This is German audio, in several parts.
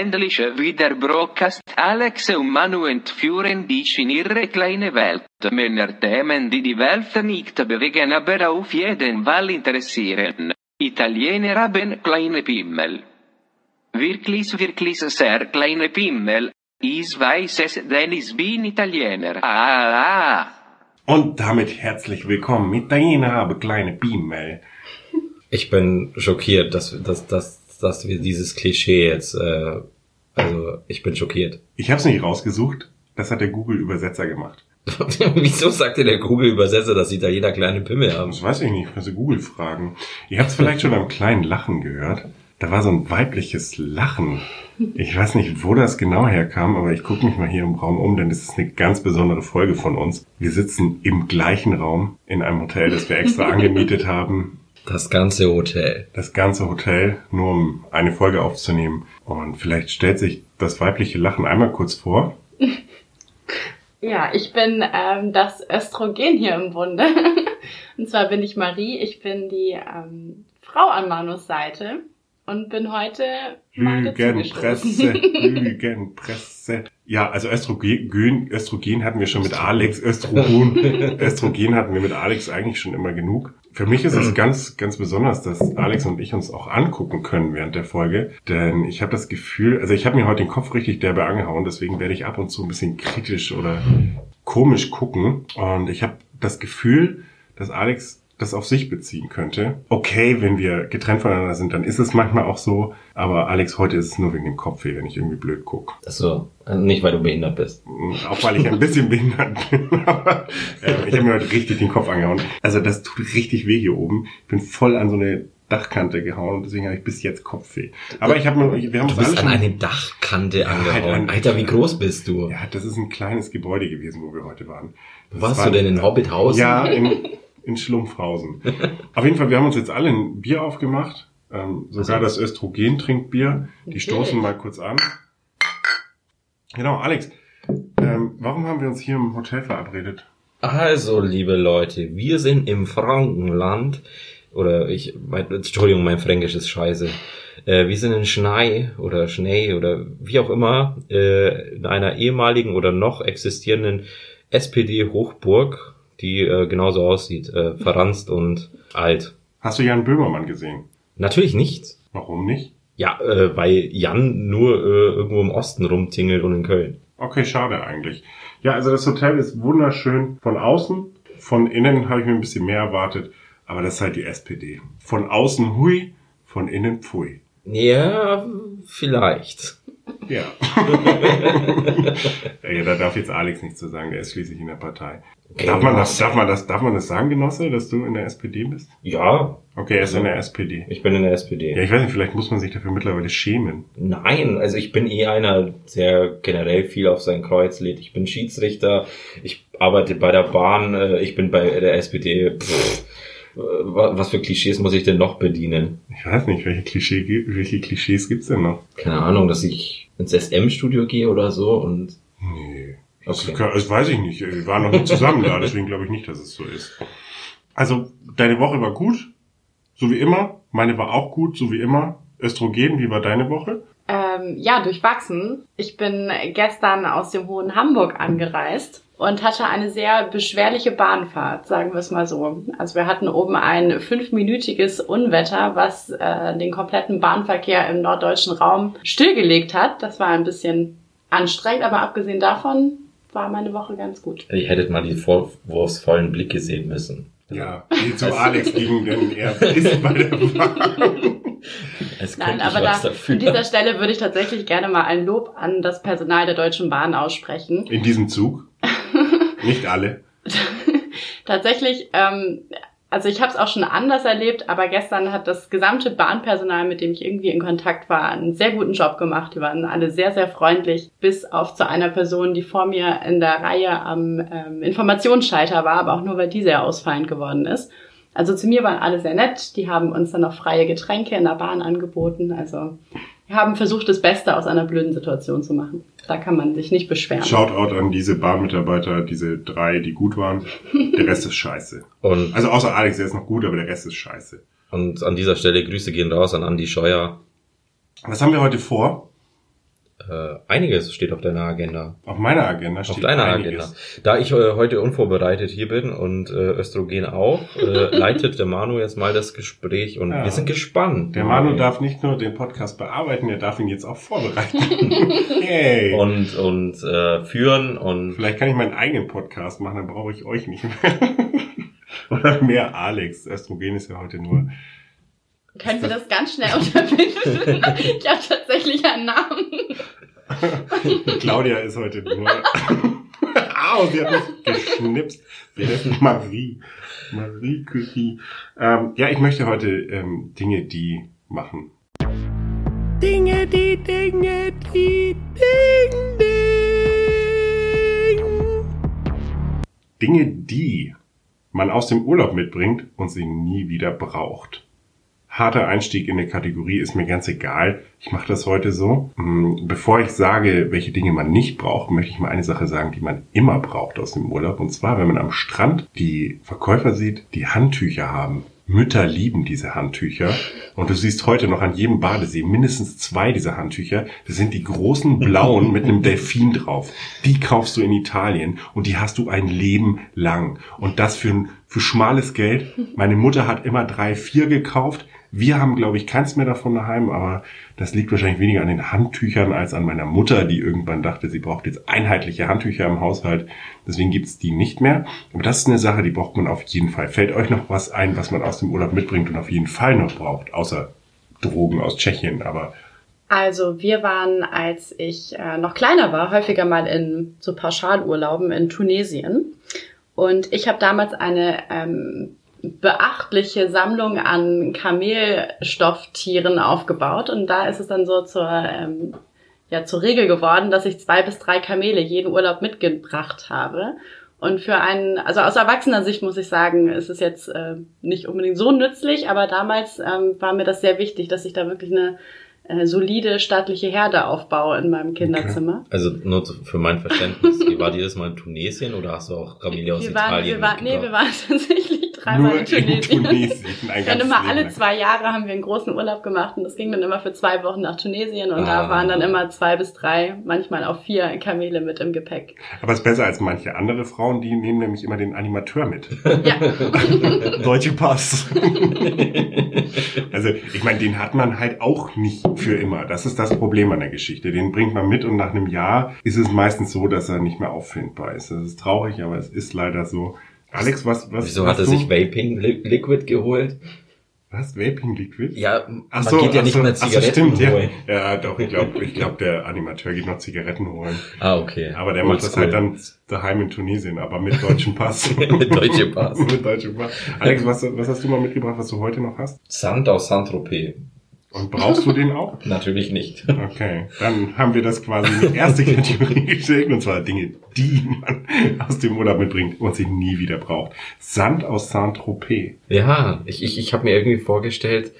endlich wieder Broadcast. Alex und Manu entführen dich in ihre kleine Welt. Männer Themen, die die Welt nicht bewegen, aber auf jeden Fall interessieren. Italiener haben kleine Pimmel. Wirklich, wirklich sehr kleine Pimmel. Ich weiß es, denn ich bin Italiener. Ah, ah. Und damit herzlich willkommen. Italiener habe kleine Pimmel. Ich bin schockiert, dass, dass, dass dass wir dieses Klischee jetzt, äh, also ich bin schockiert. Ich habe es nicht rausgesucht, das hat der Google-Übersetzer gemacht. Wieso sagt dir der Google-Übersetzer, dass Italiener kleine Pimmel haben? Das weiß ich nicht, also Google fragen. Ihr habt es vielleicht schon beim kleinen Lachen gehört. Da war so ein weibliches Lachen. Ich weiß nicht, wo das genau herkam, aber ich gucke mich mal hier im Raum um, denn das ist eine ganz besondere Folge von uns. Wir sitzen im gleichen Raum in einem Hotel, das wir extra angemietet haben. Das ganze Hotel. Das ganze Hotel, nur um eine Folge aufzunehmen. Und vielleicht stellt sich das weibliche Lachen einmal kurz vor. Ja, ich bin ähm, das Östrogen hier im Bunde. Und zwar bin ich Marie, ich bin die ähm, Frau an Manus Seite und bin heute Lügenpresse, Lügenpresse. Ja, also Östrogen, Östrogen hatten wir schon mit Alex, Östrogen, Östrogen hatten wir mit Alex eigentlich schon immer genug. Für mich ist es ganz, ganz besonders, dass Alex und ich uns auch angucken können während der Folge. Denn ich habe das Gefühl, also ich habe mir heute den Kopf richtig derbe angehauen, deswegen werde ich ab und zu ein bisschen kritisch oder komisch gucken. Und ich habe das Gefühl, dass Alex das auf sich beziehen könnte. Okay, wenn wir getrennt voneinander sind, dann ist es manchmal auch so. Aber Alex, heute ist es nur wegen dem Kopfweh, wenn ich irgendwie blöd guck. Ach so, nicht weil du behindert bist. Auch weil ich ein bisschen behindert bin. Aber äh, ich habe mir heute richtig den Kopf angehauen. Also das tut richtig weh hier oben. Ich bin voll an so eine Dachkante gehauen und deswegen habe ich bis jetzt Kopfweh. Aber ich habe mir, wir haben du bist an eine Dachkante ja, angehauen. Halt Alter, wie groß bist du? Ja, das ist ein kleines Gebäude gewesen, wo wir heute waren. Das Warst war, du denn in Hobbithausen? Ja, in, in Schlumpfhausen. Auf jeden Fall, wir haben uns jetzt alle ein Bier aufgemacht. Ähm, sogar das Östrogen-Trinkbier. Die stoßen mal kurz an. Genau, Alex, ähm, warum haben wir uns hier im Hotel verabredet? Also, liebe Leute, wir sind im Frankenland. Oder ich, mein, Entschuldigung, mein Fränkisch ist scheiße. Äh, wir sind in Schnei oder Schnee oder wie auch immer, äh, in einer ehemaligen oder noch existierenden SPD-Hochburg die äh, genauso aussieht, äh, verranzt und alt. Hast du Jan Böhmermann gesehen? Natürlich nicht. Warum nicht? Ja, äh, weil Jan nur äh, irgendwo im Osten rumtingelt und in Köln. Okay, schade eigentlich. Ja, also das Hotel ist wunderschön von außen. Von innen habe ich mir ein bisschen mehr erwartet, aber das ist halt die SPD. Von außen hui, von innen pfui. Ja, vielleicht. Ja. ja, da darf jetzt Alex nichts zu sagen, der ist schließlich in der Partei. Darf man das, darf man das, darf man das sagen, Genosse, dass du in der SPD bist? Ja. Okay, er ist in der SPD. Ich bin in der SPD. Ja, ich weiß nicht, vielleicht muss man sich dafür mittlerweile schämen. Nein, also ich bin eh einer, der generell viel auf sein Kreuz lädt. Ich bin Schiedsrichter, ich arbeite bei der Bahn, äh, ich bin bei der SPD. Pff, was für Klischees muss ich denn noch bedienen? Ich weiß nicht, welche, Klischee, welche Klischees gibt's denn noch? Keine Ahnung, dass ich ins SM-Studio gehe oder so und... Nee. Okay. Das, das weiß ich nicht. Wir waren noch nicht zusammen da, deswegen glaube ich nicht, dass es so ist. Also, deine Woche war gut, so wie immer. Meine war auch gut, so wie immer. Östrogen, wie war deine Woche? Ähm, ja, durchwachsen. Ich bin gestern aus dem hohen Hamburg angereist und hatte eine sehr beschwerliche Bahnfahrt, sagen wir es mal so. Also wir hatten oben ein fünfminütiges Unwetter, was äh, den kompletten Bahnverkehr im norddeutschen Raum stillgelegt hat. Das war ein bisschen anstrengend, aber abgesehen davon war meine Woche ganz gut. Ihr hättet mal die vorwurfsvollen Blicke sehen müssen. Ja, wie zu Alex ging, denn er ist bei der Bahn. Nein, aber da, an dieser Stelle würde ich tatsächlich gerne mal ein Lob an das Personal der Deutschen Bahn aussprechen. In diesem Zug? Nicht alle. tatsächlich ähm, also ich habe es auch schon anders erlebt, aber gestern hat das gesamte Bahnpersonal, mit dem ich irgendwie in Kontakt war, einen sehr guten Job gemacht. Die waren alle sehr, sehr freundlich, bis auf zu einer Person, die vor mir in der Reihe am ähm, Informationsschalter war, aber auch nur, weil die sehr ausfallend geworden ist. Also zu mir waren alle sehr nett. Die haben uns dann noch freie Getränke in der Bahn angeboten. Also haben versucht, das Beste aus einer blöden Situation zu machen. Da kann man sich nicht beschweren. Shoutout an diese Bahnmitarbeiter, diese drei, die gut waren. Der Rest ist scheiße. Und also außer Alex, der ist noch gut, aber der Rest ist scheiße. Und an dieser Stelle Grüße gehen raus an Andi Scheuer. Was haben wir heute vor? Äh, einiges steht auf deiner Agenda. Auf meiner Agenda steht Auf deiner einiges. Agenda. Da ich äh, heute unvorbereitet hier bin und äh, Östrogen auch, äh, leitet der Manu jetzt mal das Gespräch und Ja. wir sind gespannt. Der Manu darf nicht nur den Podcast bearbeiten, er darf ihn jetzt auch vorbereiten. Yay. und und äh, führen und Vielleicht kann ich meinen eigenen Podcast machen, dann brauche ich euch nicht mehr. Oder mehr Alex. Östrogen ist ja heute nur. Können wir das ganz schnell unterbinden? ich habe tatsächlich einen Namen. Claudia ist heute nur. Au, sie hat mich geschnipst. Sie heißt Marie. Marie Curie. Ähm, ja, ich möchte heute ähm, Dinge, die machen. Dinge, die, Dinge, die, Ding, Ding. Dinge, die man aus dem Urlaub mitbringt und sie nie wieder braucht. Harter Einstieg in eine Kategorie ist mir ganz egal. Ich mache das heute so. Mm, Bevor ich sage, welche Dinge man nicht braucht, möchte ich mal eine Sache sagen, die man immer braucht aus dem Urlaub. Und zwar, wenn man am Strand die Verkäufer sieht, die Handtücher haben. Mütter lieben diese Handtücher. Und du siehst heute noch an jedem Badesee mindestens zwei dieser Handtücher. Das sind die großen blauen mit einem Delfin drauf. Die kaufst du in Italien und die hast du ein Leben lang. Und das für, für schmales Geld. Meine Mutter hat immer drei, vier gekauft. Wir haben, glaube ich, keins mehr davon daheim, aber das liegt wahrscheinlich weniger an den Handtüchern als an meiner Mutter, die irgendwann dachte, sie braucht jetzt einheitliche Handtücher im Haushalt. Deswegen gibt's die nicht mehr. Aber das ist eine Sache, die braucht man auf jeden Fall. Fällt euch noch was ein, was man aus dem Urlaub mitbringt und auf jeden Fall noch braucht, außer Drogen aus Tschechien, aber Also wir waren, als ich äh, noch kleiner war, häufiger mal in so Pauschalurlauben in Tunesien. Und ich habe damals eine ähm, beachtliche Sammlung an Kamelstofftieren aufgebaut. Und da ist es dann so zur, ähm, ja, zur Regel geworden, dass ich zwei bis drei Kamele jeden Urlaub mitgebracht habe. Und für einen, also aus erwachsener Sicht muss ich sagen, ist es jetzt äh, nicht unbedingt so nützlich, aber damals ähm, war mir das sehr wichtig, dass ich da wirklich eine äh, solide staatliche Herde aufbaue in meinem Kinderzimmer. also nur für mein Verständnis, wie war dieses Mal in Tunesien oder hast du auch Familie aus Wir waren, Italien? wir waren, nee, wir waren tatsächlich dreimal in Tunesien. Tunesien. Ein Dann immer alle zwei Jahre haben wir einen großen Urlaub gemacht und das ging dann immer für zwei Wochen nach Tunesien und Ah. da waren dann immer zwei bis drei, manchmal auch vier Kamele mit im Gepäck. Aber es ist besser als manche andere Frauen, die nehmen nämlich immer den Animateur mit. Ja, Deutsche Pass. also, ich meine, den hat man halt auch nicht für immer. Das ist das Problem an der Geschichte. Den bringt man mit und nach einem Jahr ist es meistens so, dass er nicht mehr auffindbar ist. Das ist traurig, aber es ist leider so. Alex, was, was, Wieso was hat er du? sich Vaping Li Liquid geholt? Was? Vaping Liquid? Ja, Ach man so, geht ja nicht so, mehr ach so, Zigaretten stimmt, ja. holen. Ja, doch, ich glaube, ich glaub, der Animateur geht noch Zigaretten holen. Ah, okay. Aber der macht das halt dann daheim in Tunesien, aber mit deutschem Pass. Mit deutschem Pass. mit deutschem Pass. Alex, was, was hast du mal mitgebracht, was du heute noch hast? Sand aus Saint-Tropez. Und brauchst du den auch? Natürlich nicht. Okay, dann haben wir das quasi in die erste Kategorie gestellt, und zwar Dinge, die man aus dem Urlaub mitbringt und sie nie wieder braucht. Sand aus Saint-Tropez. Ja, ich, ich, ich habe mir irgendwie vorgestellt,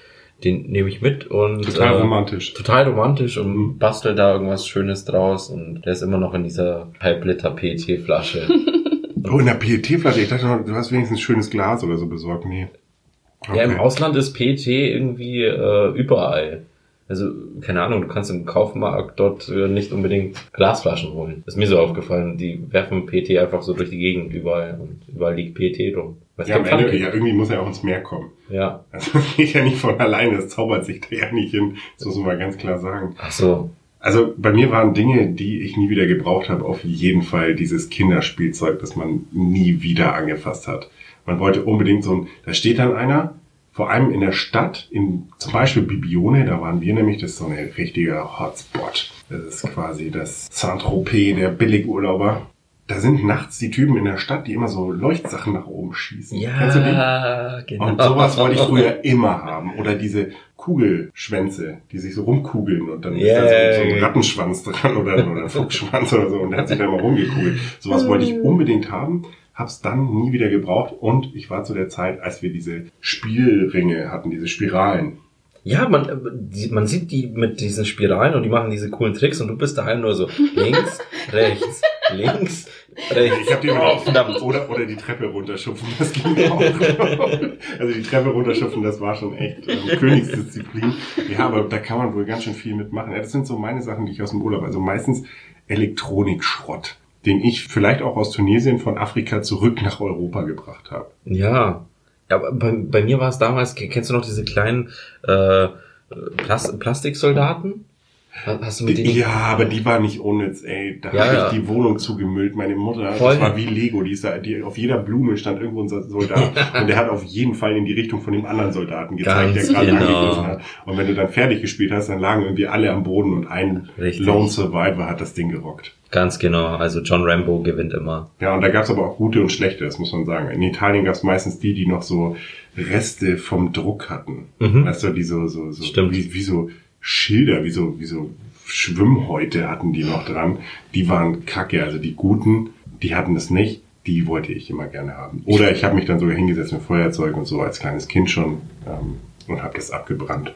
den nehme ich mit und Total äh, romantisch. total romantisch und Mhm. bastel da irgendwas Schönes draus und der ist immer noch in dieser Halbliter PET-Flasche. Oh, in der PET-Flasche. Ich dachte, noch, du hast wenigstens ein schönes Glas oder so besorgt. Nee. Ja, im Okay. Ausland ist PET irgendwie äh, überall. Also, keine Ahnung, du kannst im Kaufmarkt dort äh, nicht unbedingt Glasflaschen holen. Ist mir so aufgefallen. Die werfen PET einfach so durch die Gegend überall und überall liegt PET drum. Weiß Ja, am Ende, ja, irgendwie muss er auch ins Meer kommen. ja. Also, das geht ja nicht von alleine, das zaubert sich da ja nicht hin. Das muss man mal ganz klar sagen. Ach so. Also bei mir waren Dinge, die ich nie wieder gebraucht habe, auf jeden Fall dieses Kinderspielzeug, das man nie wieder angefasst hat. Man wollte unbedingt so ein, da steht dann einer, vor allem in der Stadt, in zum Beispiel Bibione, da waren wir nämlich, das ist so ein richtiger Hotspot. Das ist quasi das Saint-Tropez der Billigurlauber. Da sind nachts die Typen in der Stadt, die immer so Leuchtsachen nach oben schießen. Ja, genau. Und sowas wollte ich früher immer haben. Oder diese Kugelschwänze, die sich so rumkugeln und dann ist da so, so ein Yeah. Rattenschwanz dran oder, oder ein Fuchsschwanz oder so und der hat sich dann mal rumgekugelt. Sowas wollte ich unbedingt haben, hab's dann nie wieder gebraucht und ich war zu der Zeit, als wir diese Spielringe hatten, diese Spiralen. Ja, man, äh, die, man sieht die mit diesen Spiralen und die machen diese coolen Tricks und du bist daheim nur so links, rechts, links, rechts. Ich hab die oh, verdammt. Oder, oder die Treppe runterschupfen, das ging auch. also die Treppe runterschupfen, das war schon echt ähm, Königsdisziplin. Ja, aber da kann man wohl ganz schön viel mitmachen. Ja, das sind so meine Sachen, die ich aus dem Urlaub, also meistens Elektronikschrott, den ich vielleicht auch aus Tunesien von Afrika zurück nach Europa gebracht habe. Ja. Ja, bei, bei mir war es damals, kennst du noch diese kleinen äh, Plas Plastiksoldaten? Hast du mit denen? Ja, aber die war nicht unnütz, ey. Da Ja, habe ja. ich die Wohnung zugemüllt. Meine Mutter, Voll. das war wie Lego. Die ist da, die, auf jeder Blume stand irgendwo ein Soldat. und der hat auf jeden Fall in die Richtung von dem anderen Soldaten gezeigt, Ganz der gerade genau. angegriffen hat. Und wenn du dann fertig gespielt hast, dann lagen irgendwie alle am Boden und ein Richtig. Lone Survivor hat das Ding gerockt. Ganz genau. Also John Rambo gewinnt immer. Ja, und da gab's aber auch gute und schlechte, das muss man sagen. In Italien gab's meistens die, die noch so Reste vom Druck hatten. Mhm. Weißt du, die so, so, so Stimmt. Wie, wie so Schilder, wie so, wie so Schwimmhäute hatten die noch dran. Die waren kacke. Also die guten, die hatten es nicht. Die wollte ich immer gerne haben. Oder ich habe mich dann sogar hingesetzt mit Feuerzeug und so als kleines Kind schon ähm, und habe das abgebrannt.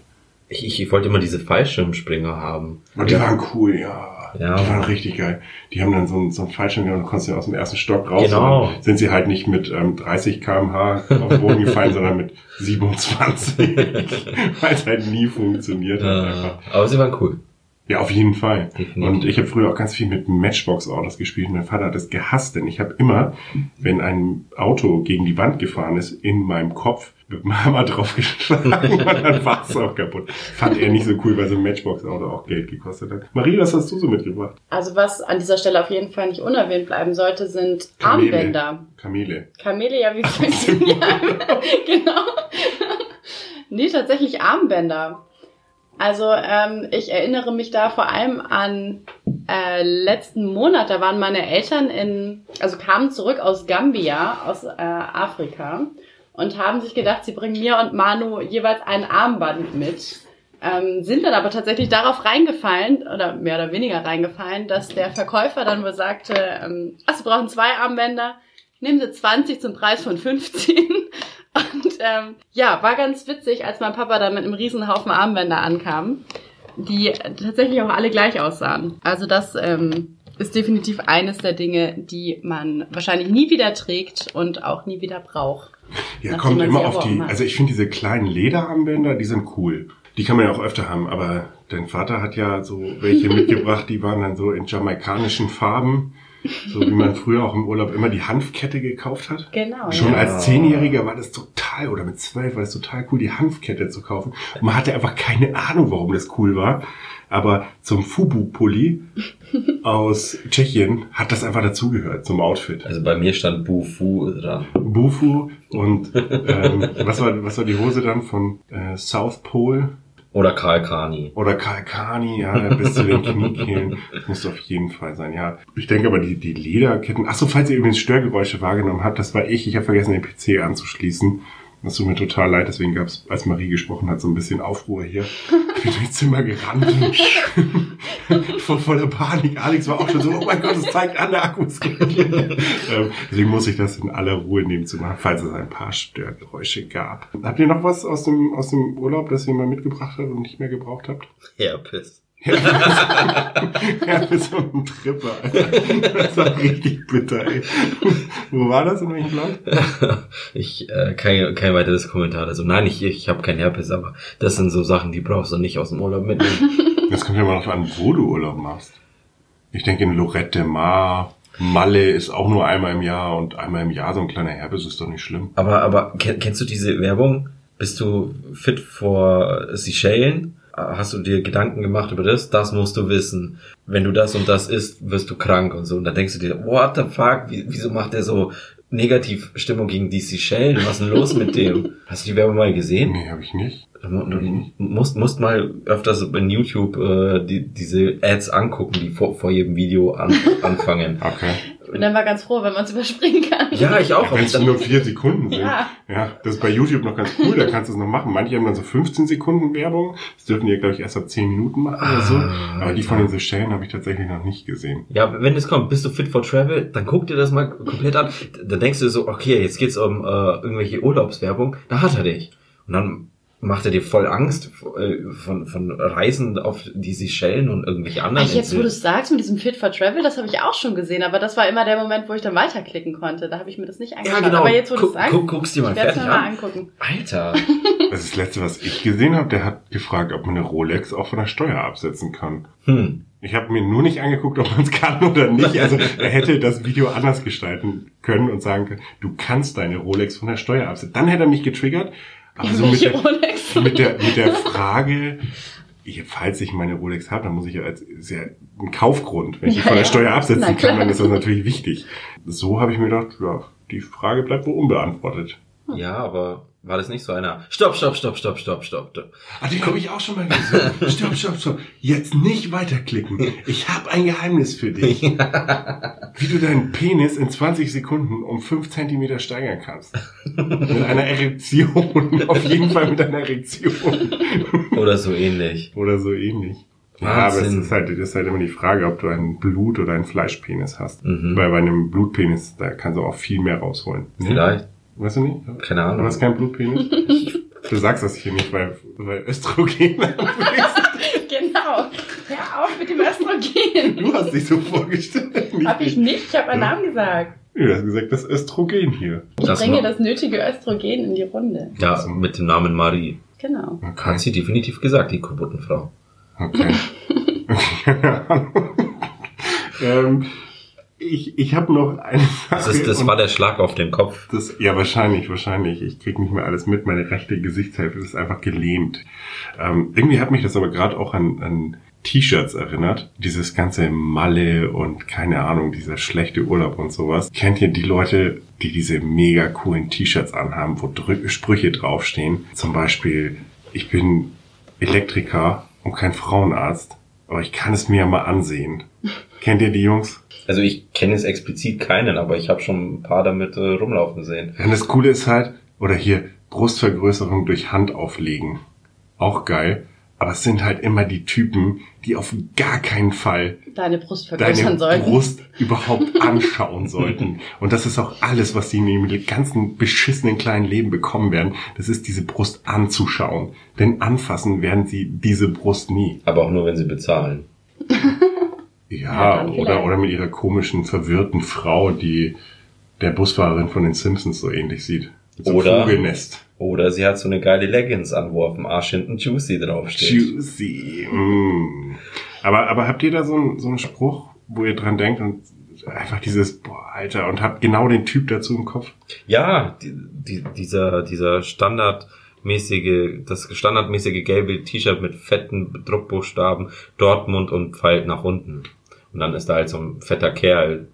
Ich, ich, ich wollte immer diese Fallschirmspringer haben. Und die waren cool, ja. Ja. Die waren richtig geil. Die haben dann so einen, so einen Fallschirm gehabt und konntest ja aus dem ersten Stock raus. Genau. Sind sie halt nicht mit ähm, 30 kmh auf den Boden gefallen, sondern mit 27. Weil es halt nie funktioniert hat. Einfach. aber sie waren cool. Ja, auf jeden Fall. Definitiv. Und ich habe früher auch ganz viel mit Matchbox-Autos gespielt. Mein Vater hat das gehasst, denn ich habe immer, wenn ein Auto gegen die Wand gefahren ist, in meinem Kopf mit dem Hammer draufgeschlagen und dann war es auch kaputt. Fand er nicht so cool, weil so ein Matchbox-Auto auch Geld gekostet hat. Marie, was hast du so mitgebracht? Also was an dieser Stelle auf jeden Fall nicht unerwähnt bleiben sollte, sind Kamele. Armbänder. Kamele. Kamele, ja, wie funktionieren? genau. nee, tatsächlich Armbänder. Also ähm, ich erinnere mich da vor allem an äh, letzten Monat, da waren meine Eltern in, also kamen zurück aus Gambia, aus äh, Afrika und haben sich gedacht, sie bringen mir und Manu jeweils ein Armband mit. Ähm, sind dann aber tatsächlich darauf reingefallen, oder mehr oder weniger reingefallen, dass der Verkäufer dann wohl sagte, ähm, ach, sie brauchen zwei Armbänder, nehmen Sie 20 zum Preis von 15. Und ähm, ja, war ganz witzig, als mein Papa dann mit einem riesen Haufen Armbänder ankam, die tatsächlich auch alle gleich aussahen. Also das ähm, ist definitiv eines der Dinge, die man wahrscheinlich nie wieder trägt und auch nie wieder braucht. Ja, kommt immer auf die, hat. also ich finde diese kleinen Lederarmbänder, die sind cool. Die kann man ja auch öfter haben, aber dein Vater hat ja so welche mitgebracht, die waren dann so in jamaikanischen Farben, so wie man früher auch im Urlaub immer die Hanfkette gekauft hat. Genau. Schon ja. als Zehnjähriger war das total, oder mit zwölf war das total cool, die Hanfkette zu kaufen. Und man hatte einfach keine Ahnung, warum das cool war. Aber zum Fubu-Pulli aus Tschechien hat das einfach dazugehört, zum Outfit. Also bei mir stand Bufu dran. Bufu und ähm, was war was war die Hose dann von äh, South Pole Oder Karl Kani. oder Kalkani, ja, bis zu den Kniekehlen. Das muss auf jeden Fall sein, ja. Ich denke aber die, die Lederketten. Ach so, falls ihr übrigens Störgeräusche wahrgenommen habt, das war ich. Ich habe vergessen, den PC anzuschließen. Das tut mir total leid, deswegen gab es, als Marie gesprochen hat, so ein bisschen Aufruhr hier. Ich bin durchs Zimmer gerannt. ich war voller Panik. Alex war auch schon so, oh mein Gott, es zeigt an, der Akku ist ähm, Deswegen muss ich das in aller Ruhe nehmen zu machen, falls es ein paar Störgeräusche gab. Habt ihr noch was aus dem, aus dem Urlaub, das ihr mal mitgebracht habt und nicht mehr gebraucht habt? Herpes. Ja, für so einen Tripper, Alter. Das war richtig bitter, ey. Wo war das? In welchem Land? Ich, äh, kein, kein weiteres Kommentar. Also nein, ich, ich habe kein Herpes, aber das sind so Sachen, die brauchst du nicht aus dem Urlaub mitnehmen. Das kommt ja mal noch an, wo du Urlaub machst. Ich denke in Lorette Mar, Malle ist auch nur einmal im Jahr und einmal im Jahr so ein kleiner Herpes ist doch nicht schlimm. Aber, aber kenn- kennst du diese Werbung? Bist du fit vor Seychellen? Hast du dir Gedanken gemacht über das? Das musst du wissen. Wenn du das und das isst, wirst du krank und so. Und dann denkst du dir, what the fuck? Wie, wieso macht der so negativ Stimmung gegen die Seychellen? Was ist denn los mit dem? Hast du die Werbung mal gesehen? Nee, habe ich nicht. Du, du musst, musst mal öfters in YouTube äh, die, diese Ads angucken, die vor, vor jedem Video an, anfangen. Okay. Und dann war ganz froh, wenn man es überspringen kann. Ja, ich auch. Wenn es Dann- nur vier Sekunden sind. Ja. ja. Das ist bei YouTube noch ganz cool, da kannst du es noch machen. Manche haben dann so 15 Sekunden Werbung. Das dürfen die, glaube ich, erst ab 10 Minuten machen oder so. Ah, Aber die von den Seychellen habe ich tatsächlich noch nicht gesehen. Ja, wenn es kommt, bist du fit for travel, dann guck dir das mal komplett an. Dann denkst du so, okay, jetzt geht's um äh, irgendwelche Urlaubswerbung, da hat er dich. Und dann macht er dir voll Angst äh, von, von Reisen auf die Seychellen und irgendwelche anderen Ach, jetzt wo du es sagst mit diesem Fit for Travel, das habe ich auch schon gesehen, aber das war immer der Moment, wo ich dann weiterklicken konnte. Da habe ich mir das nicht Ja, angeschaut. genau. Aber jetzt wo du es sagst, guck, guck's dir mal ich werde es fertig mir mal an. angucken. Alter. Das ist das Letzte, was ich gesehen habe, der hat gefragt, ob man eine Rolex auch von der Steuer absetzen kann. Hm. Ich habe mir nur nicht angeguckt, ob man es kann oder nicht. Also er hätte das Video anders gestalten können und sagen können, du kannst deine Rolex von der Steuer absetzen. Dann hätte er mich getriggert. Aber so mit der, Rolex? mit der, mit der Frage, ich, falls ich meine Rolex habe, dann muss ich ja als sehr ein Kaufgrund, wenn ich die Ja, von der ja. Steuer absetzen Na kann, dann ist das natürlich wichtig. So habe ich mir gedacht, ja, die Frage bleibt wohl unbeantwortet. Ja, aber war das nicht so einer? Stopp, stopp, stopp, stopp, stopp, stopp, stopp. Ah, den habe ich auch schon mal gesehen. stopp, stopp, stopp. Jetzt nicht weiterklicken. Ich habe ein Geheimnis für dich. Wie du deinen Penis in 20 Sekunden um 5 Zentimeter steigern kannst. Mit einer Erektion. Auf jeden Fall mit einer Erektion. Oder so ähnlich. Oder so ähnlich. Ja, aber es ist halt, ist halt immer die Frage, ob du einen Blut- oder einen Fleischpenis hast. Mhm. Weil bei einem Blutpenis, da kannst du auch viel mehr rausholen. Ne? Vielleicht. Weißt du nicht? Keine Du Ahnung. hast keinen Blutpenis? Du sagst das hier nicht, weil, weil Östrogen Genau. Hör auf mit dem Östrogen. Du hast dich so vorgestellt. Hab ich nicht, ich habe einen Namen gesagt. Du hast gesagt, das Östrogen hier. Ich Das bringe das nötige Östrogen in die Runde. Ja, mit dem Namen Marie. Genau. Hat sie definitiv gesagt, die Kubuttenfrau. Okay. Keine Ahnung. ähm, ich ich habe noch eine Sache. Das, ist, das war der Schlag auf den Kopf. das, ja, wahrscheinlich, wahrscheinlich. Ich krieg nicht mehr alles mit. Meine rechte Gesichtshälfte ist einfach gelähmt. Ähm, irgendwie hat mich das aber gerade auch an, an T-Shirts erinnert. Dieses ganze Malle und keine Ahnung, dieser schlechte Urlaub und sowas. Kennt ihr die Leute, die diese mega coolen T-Shirts anhaben, wo Drü Sprüche draufstehen? Zum Beispiel, ich bin Elektriker und kein Frauenarzt, aber ich kann es mir ja mal ansehen. Kennt ihr die Jungs? Also ich kenne jetzt explizit keinen, aber ich habe schon ein paar damit äh, rumlaufen sehen. Ja, und das Coole ist halt, oder hier Brustvergrößerung durch Hand auflegen. Auch geil. Aber es sind halt immer die Typen, die auf gar keinen Fall Deine Brust deine vergrößern sollten. Brust überhaupt anschauen sollten. Und das ist auch alles, was sie in ihrem ganzen beschissenen kleinen Leben bekommen werden. Das ist diese Brust anzuschauen. Denn anfassen werden sie diese Brust nie. Aber auch nur, wenn sie bezahlen. Ja, oder, oder mit ihrer komischen, verwirrten Frau, die der Busfahrerin von den Simpsons so ähnlich sieht. So Oder- Vogelnest. Oder sie hat so eine geile Leggings an, wo auf dem Arsch hinten Juicy draufsteht. Juicy. Mm. Aber, aber habt ihr da so einen, so einen Spruch, wo ihr dran denkt und einfach dieses, boah, Alter, und habt genau den Typ dazu im Kopf? Ja, die, die, dieser, dieser standardmäßige, das standardmäßige gelbe T-Shirt mit fetten Druckbuchstaben, Dortmund und Pfeil nach unten. Und dann ist da halt so ein fetter Kerl,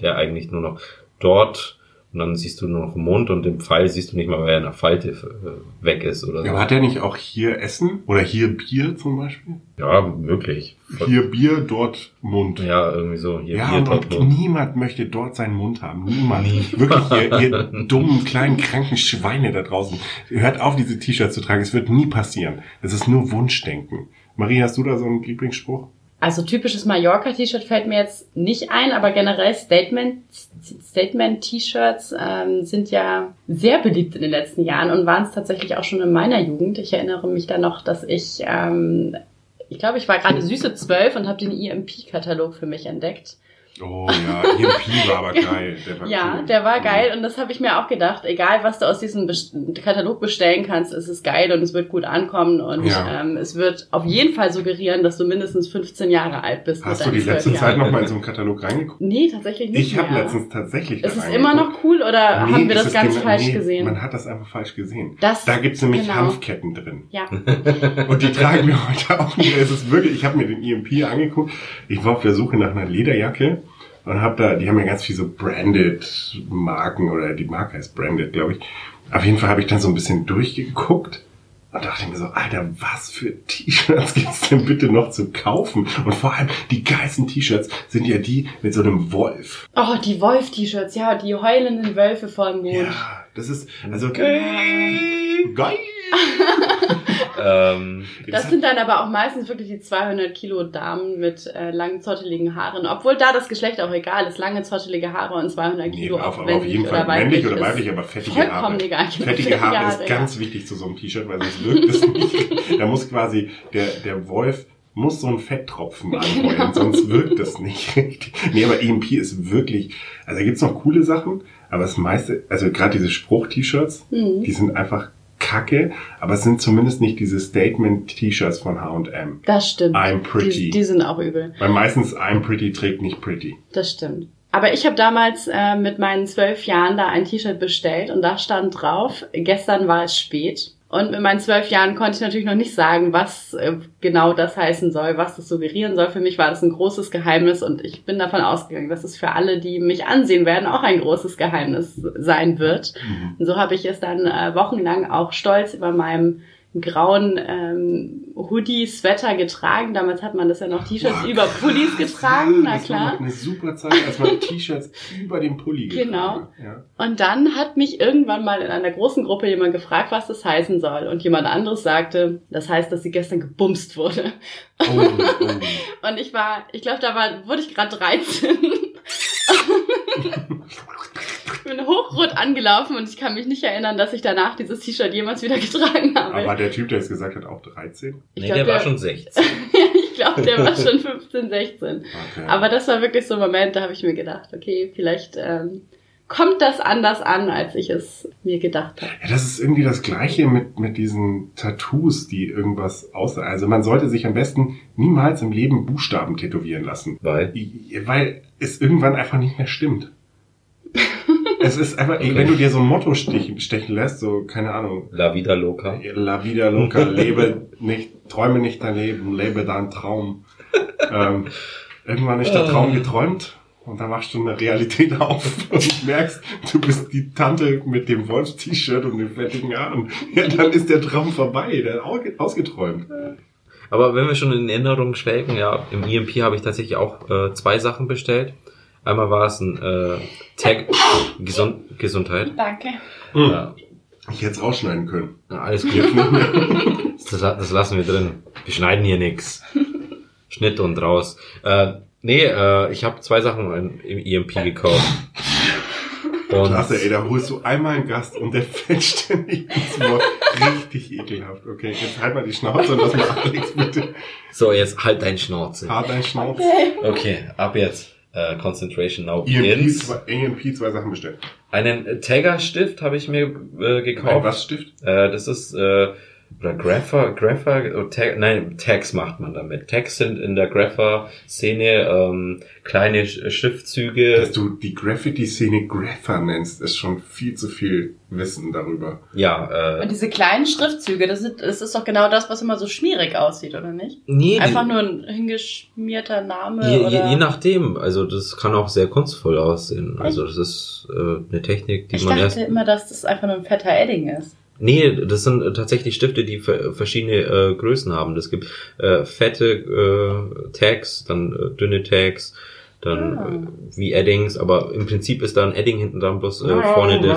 der eigentlich nur noch dort und dann siehst du nur noch Mund und den Pfeil siehst du nicht mal, weil er in der Falte äh, weg ist oder Ja, so. aber hat er nicht auch hier Essen? Oder hier Bier zum Beispiel? Ja, möglich. Hier Bier, dort Mund. Ja, irgendwie so. Hier, Ja, hier und, und Dortmund. niemand möchte dort seinen Mund haben. Niemand. Nie. Wirklich, ihr, ihr dummen, kleinen, kranken Schweine da draußen. Hört auf, diese T-Shirts zu tragen. Es wird nie passieren. Es ist nur Wunschdenken. Marie, hast du da so einen Lieblingsspruch? Also typisches Mallorca-T-Shirt fällt mir jetzt nicht ein, aber generell Statement, Statement-T-Shirts ähm, sind ja sehr beliebt in den letzten Jahren und waren es tatsächlich auch schon in meiner Jugend. Ich erinnere mich da noch, dass ich, ähm, ich glaube, ich war gerade süße zwölf und habe den EMP-Katalog für mich entdeckt. Oh ja, EMP war aber geil. Der war Ja, cool. der war geil und das habe ich mir auch gedacht. Egal, was du aus diesem Best Katalog bestellen kannst, es ist geil und es wird gut ankommen und Ja. ähm, es wird auf jeden Fall suggerieren, dass du mindestens 15 Jahre alt bist. Hast du die deinen 12 letzte Zeit Jahren. noch mal in so einen Katalog reingeguckt? Nee, tatsächlich nicht Ich habe letztens tatsächlich Ist es immer noch cool oder Nee, haben wir es das ganz falsch nee, gesehen? Man hat das einfach falsch gesehen. Das- da gibt's nämlich genau. Hanfketten drin. Ja, Und die tragen wir heute auch nicht. Es ist wirklich, ich habe mir den EMP angeguckt. Ich war auf der Suche nach einer Lederjacke und habe da, die haben ja ganz viel so branded Marken oder die Marke heißt branded, glaube ich. Auf jeden Fall habe ich dann so ein bisschen durchgeguckt und dachte mir so, Alter, was für T-Shirts gibt's denn bitte noch zu kaufen? Und vor allem die geilsten T-Shirts sind ja die mit so einem Wolf. Oh, die Wolf-T-Shirts, ja, die heulenden Wölfe vor dem Mond. Ja, das ist also Geil. geil. ähm, Das sind dann aber auch meistens wirklich die 200 Kilo Damen mit äh, langen, zotteligen Haaren. Obwohl da das Geschlecht auch egal ist. Lange, zottelige Haare und 200 Nee, Kilo, auf, ob aber auf jeden Fall männlich oder ist weiblich, aber fettige vollkommen Haare. egal. Fettige Haare ist ja. ganz wichtig zu so einem T-Shirt, weil sonst wirkt es nicht. Da muss quasi der, der Wolf muss so einen Fetttropfen anheuern, Genau. sonst wirkt das nicht richtig. Nee, aber EMP ist wirklich, also da gibt's noch coole Sachen, aber das meiste, also gerade diese Spruch-T-Shirts, Mhm. die sind einfach kacke, aber es sind zumindest nicht diese Statement-T-Shirts von H&M. Das stimmt. I'm pretty. Die, die sind auch übel. Weil meistens I'm pretty trägt nicht pretty. Das stimmt. Aber ich habe damals äh, mit meinen zwölf Jahren da ein T-Shirt bestellt und da stand drauf, gestern war es spät. Und mit meinen zwölf Jahren konnte ich natürlich noch nicht sagen, was äh, genau das heißen soll, was das suggerieren soll. Für mich war das ein großes Geheimnis und ich bin davon ausgegangen, dass es für alle, die mich ansehen werden, auch ein großes Geheimnis sein wird. Mhm. Und so habe ich es dann äh, wochenlang auch stolz über meinem grauen ähm, Hoodie-Sweater getragen. Damals hat man das ja noch T-Shirts über Pullis getragen, na Das war klar. eine super Zeit, als man T-Shirts über dem Pulli getragen Genau. Ja. Und dann hat mich irgendwann mal in einer großen Gruppe jemand gefragt, was das heißen soll. Und jemand anderes sagte, das heißt, dass sie gestern gebumst wurde. Oh, oh. Und ich war, ich glaube, da war, wurde ich gerade 13. ich bin hochrot angelaufen und ich kann mich nicht erinnern, dass ich danach dieses T-Shirt jemals wieder getragen habe. Aber der Typ, der es gesagt hat, auch 13? ich nee, glaub, der war schon 16. ich glaube, der war schon 15, 16. Okay. Aber das war wirklich so ein Moment, da habe ich mir gedacht, okay, vielleicht ähm, kommt das anders an, als ich es mir gedacht habe. ja, das ist irgendwie das Gleiche mit, mit diesen Tattoos, die irgendwas außer. Also man sollte sich am besten niemals im Leben Buchstaben tätowieren lassen. Weil? Weil es irgendwann einfach nicht mehr stimmt. es ist einfach, ey, wenn du dir so ein Motto stechen, stechen lässt, so, keine Ahnung, La Vida Loca. La vida loca, lebe nicht, träume nicht dein Leben, lebe deinen Traum. ähm, irgendwann ist der Traum geträumt und dann machst du eine Realität auf und merkst, du bist die Tante mit dem Wolfs-T-Shirt und den fettigen Haaren. Ja, dann ist der Traum vorbei, der ist ausge- ausgeträumt. Aber wenn wir schon in Erinnerungen schwelgen, ja, im EMP habe ich tatsächlich auch äh, zwei Sachen bestellt. Einmal war es ein äh, Tag Gesund Gesundheit. Danke. Ja, Ich hätte es rausschneiden können. Ja, alles gut. Das, das lassen wir drin. Wir schneiden hier nix. Schnitt und raus. Äh, nee, äh, ich habe zwei Sachen im im EMP gekauft. Und Klasse, ey, da holst du einmal einen Gast und der fällt ständig ins Wort. Richtig ekelhaft. Okay, jetzt halt mal die Schnauze und lass mal Alex bitte. so, jetzt halt dein Schnauze. Hart dein Schnauze. Okay, ab jetzt. Äh, Concentration now begins. zwei, EMP zwei Sachen bestellt. Einen Tagger-Stift habe ich mir äh, Ein gekauft. was Stift? Äh, das ist äh, oder Grapher, Grapher, oder Tag, nein, Tags macht man damit. Tags sind in der Grapher-Szene ähm, kleine Sch Schriftzüge. Dass du die Graffiti-Szene Grapher nennst, ist schon viel zu viel Wissen darüber. ja, äh, Und diese kleinen Schriftzüge, das, sind, das ist doch genau das, was immer so schmierig aussieht, oder nicht? nee, Einfach nur ein hingeschmierter Name Je, oder... je, je nachdem, also das kann auch sehr kunstvoll aussehen. Also das ist äh, eine Technik, die ich man dachte erst. immer, dass das einfach nur ein fetter Edding ist. Nee, das sind äh, tatsächlich Stifte, die ver- verschiedene äh, Größen haben. Es gibt äh, fette äh, Tags, dann äh, dünne Tags, dann Ah. äh, wie Eddings, aber im Prinzip ist da ein Edding hinten dran, bloß äh, vorne der,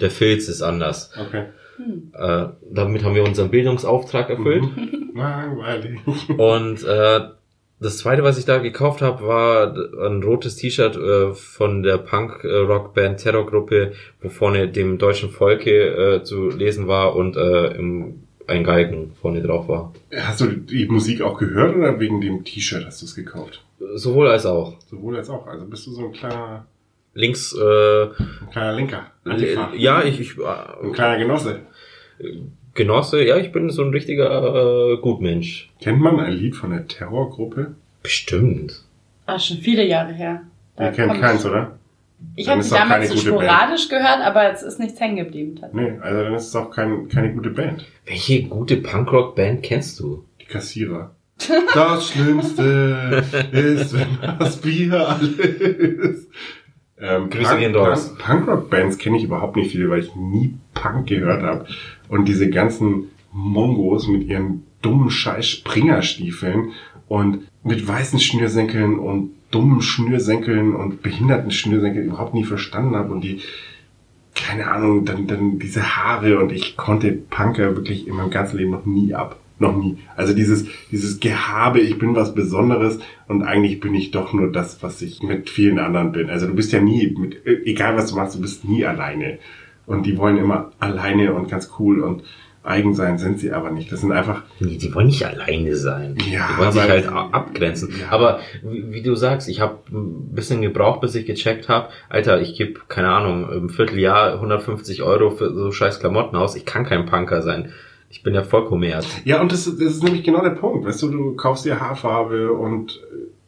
der Filz ist anders. Okay. Hm. Äh, damit haben wir unseren Bildungsauftrag erfüllt. Mhm. Langweilig. Und äh, das zweite, was ich da gekauft habe, war ein rotes T-Shirt äh, von der Punk-Rock-Band Terrorgruppe, wo vorne dem deutschen Volke äh, zu lesen war und äh, im, ein Galgen vorne drauf war. Hast du die Musik auch gehört oder wegen dem T-Shirt hast du es gekauft? Sowohl als auch. Sowohl als auch. Also bist du so ein kleiner, Links, äh, ein kleiner Linker. Antifa. ja, ich, ich Ein äh, kleiner Genosse. Genosse, ja, ich bin so ein richtiger äh, Gutmensch. Kennt man ein Lied von der Terrorgruppe? Bestimmt. Ah, schon viele Jahre her. Da Ihr kennt keins, oder? Ich Dann habe ist sie damals so sporadisch gehört, aber es ist nichts hängen geblieben. Nee, also dann ist es auch kein, keine gute Band. Welche gute Punkrock-Band kennst du? Die Kassierer. Das Schlimmste ist, wenn das Bier alles. Ähm, Grüße gehen raus. Punk, Punkrock-Bands kenne ich überhaupt nicht viele, weil ich nie Punk gehört habe. Und diese ganzen Mongos mit ihren dummen scheiß Springerstiefeln und mit weißen Schnürsenkeln und dummen Schnürsenkeln und behinderten Schnürsenkeln überhaupt nie verstanden habe und die keine Ahnung, dann, dann diese Haare und ich konnte Punker wirklich in meinem ganzen Leben noch nie ab. Noch nie. Also dieses, dieses Gehabe, ich bin was Besonderes und eigentlich bin ich doch nur das, was ich mit vielen anderen bin. Also du bist ja nie, mit, egal was du machst, du bist nie alleine. Und die wollen immer alleine und ganz cool und eigen sein sind sie aber nicht. Das sind einfach. Nee, die wollen nicht alleine sein. Ja, die wollen sich halt abgrenzen. Ja. Aber wie, wie du sagst, ich habe ein bisschen gebraucht, bis ich gecheckt habe, Alter, ich gebe, keine Ahnung, im Vierteljahr 150 Euro für so scheiß Klamotten aus. Ich kann kein Punker sein. Ich bin ja voll Kommerz. Ja, und das, das ist nämlich genau der Punkt. Weißt du, du kaufst dir Haarfarbe und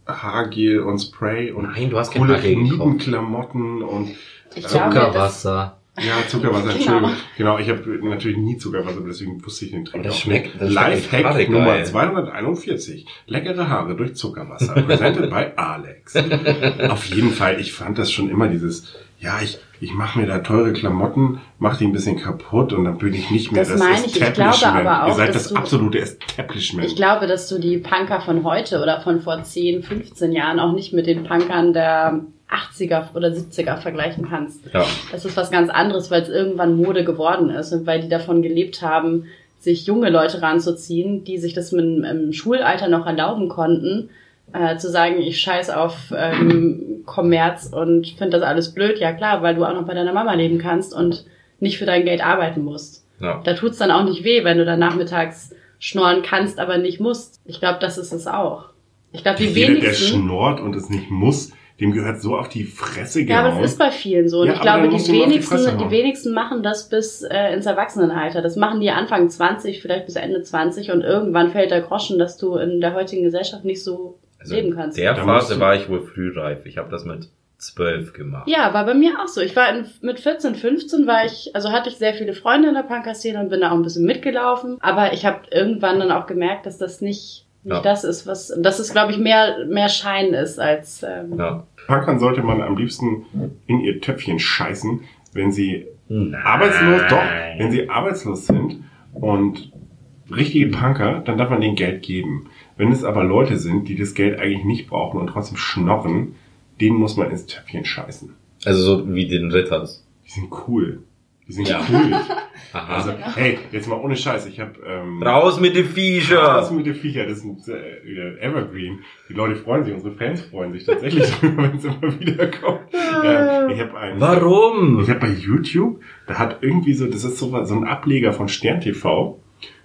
äh, Haargel und Spray und Nein, du hast kein coole. Nietenklamotten und das, Zuckerwasser. Ja, Zuckerwasser, Genau. Entschuldigung. Genau, ich habe natürlich nie Zuckerwasser, deswegen wusste ich den Trick Das auch schmeckt- das Lifehack Nummer geil. 241. Leckere Haare durch Zuckerwasser. Präsentiert bei Alex. Auf jeden Fall, ich fand das schon immer dieses, ja, ich, ich mache mir da teure Klamotten, mache die ein bisschen kaputt und dann bin ich nicht mehr Das das, meine ich. Ich glaube Establishment. aber auch, Ihr seid dass das du- absolute Establishment. ich glaube, dass du die Punker von heute oder von vor 10, 15 Jahren auch nicht mit den Punkern der 80er oder 70er vergleichen kannst. Ja. Das ist was ganz anderes, weil es irgendwann Mode geworden ist und weil die davon gelebt haben, sich junge Leute ranzuziehen, die sich das mit, im Schulalter noch erlauben konnten, äh, zu sagen, ich scheiß auf ähm, Kommerz und finde das alles blöd. Ja klar, weil du auch noch bei deiner Mama leben kannst und nicht für dein Geld arbeiten musst. Ja. Da tut's dann auch nicht weh, wenn du dann nachmittags schnorren kannst, aber nicht musst. Ich glaube, das ist es auch. Ich glaube, die Jeder, der wenigsten... schnort und es nicht muss, dem gehört so auf die Fresse Ja, aber gehauen. das ist bei vielen so. Und Ja, ich glaube, die die wenigsten, die hauen. wenigsten machen das bis äh, ins Erwachsenenalter. Das machen die Anfang 20, vielleicht bis Ende 20 und irgendwann fällt der Groschen, dass du in der heutigen Gesellschaft nicht so Also leben kannst. der Da Phase war ich wohl frühreif. Ich habe das mit zwölf gemacht. Ja, war bei mir auch so. Ich war in, mit 14, 15 war ich, also hatte ich sehr viele Freunde in der Punker-Szene und bin da auch ein bisschen mitgelaufen. Aber ich habe irgendwann dann auch gemerkt, dass das nicht Ja. das ist, was, dass es, glaube ich, mehr, mehr Schein ist als, ähm, Ja. Punkern sollte man am liebsten in ihr Töpfchen scheißen, wenn sie Nein. arbeitslos, doch, wenn sie arbeitslos sind und richtige Punker, dann darf man denen Geld geben. Wenn es aber Leute sind, die das Geld eigentlich nicht brauchen und trotzdem schnorren, denen muss man ins Töpfchen scheißen. Also so wie den Ritters. Die sind cool. Die sind Ja. Aha. Also, hey, jetzt mal ohne Scheiß, ich habe ähm, Raus mit den Raus Viecher! mit den Viecher, das ist äh, wieder Evergreen. Die Leute freuen sich, unsere Fans freuen sich tatsächlich, wenn es immer wieder kommt. Ähm, ich habe einen. Warum? Ich habe bei YouTube, da hat irgendwie so, das ist so, so ein Ableger von Stern TV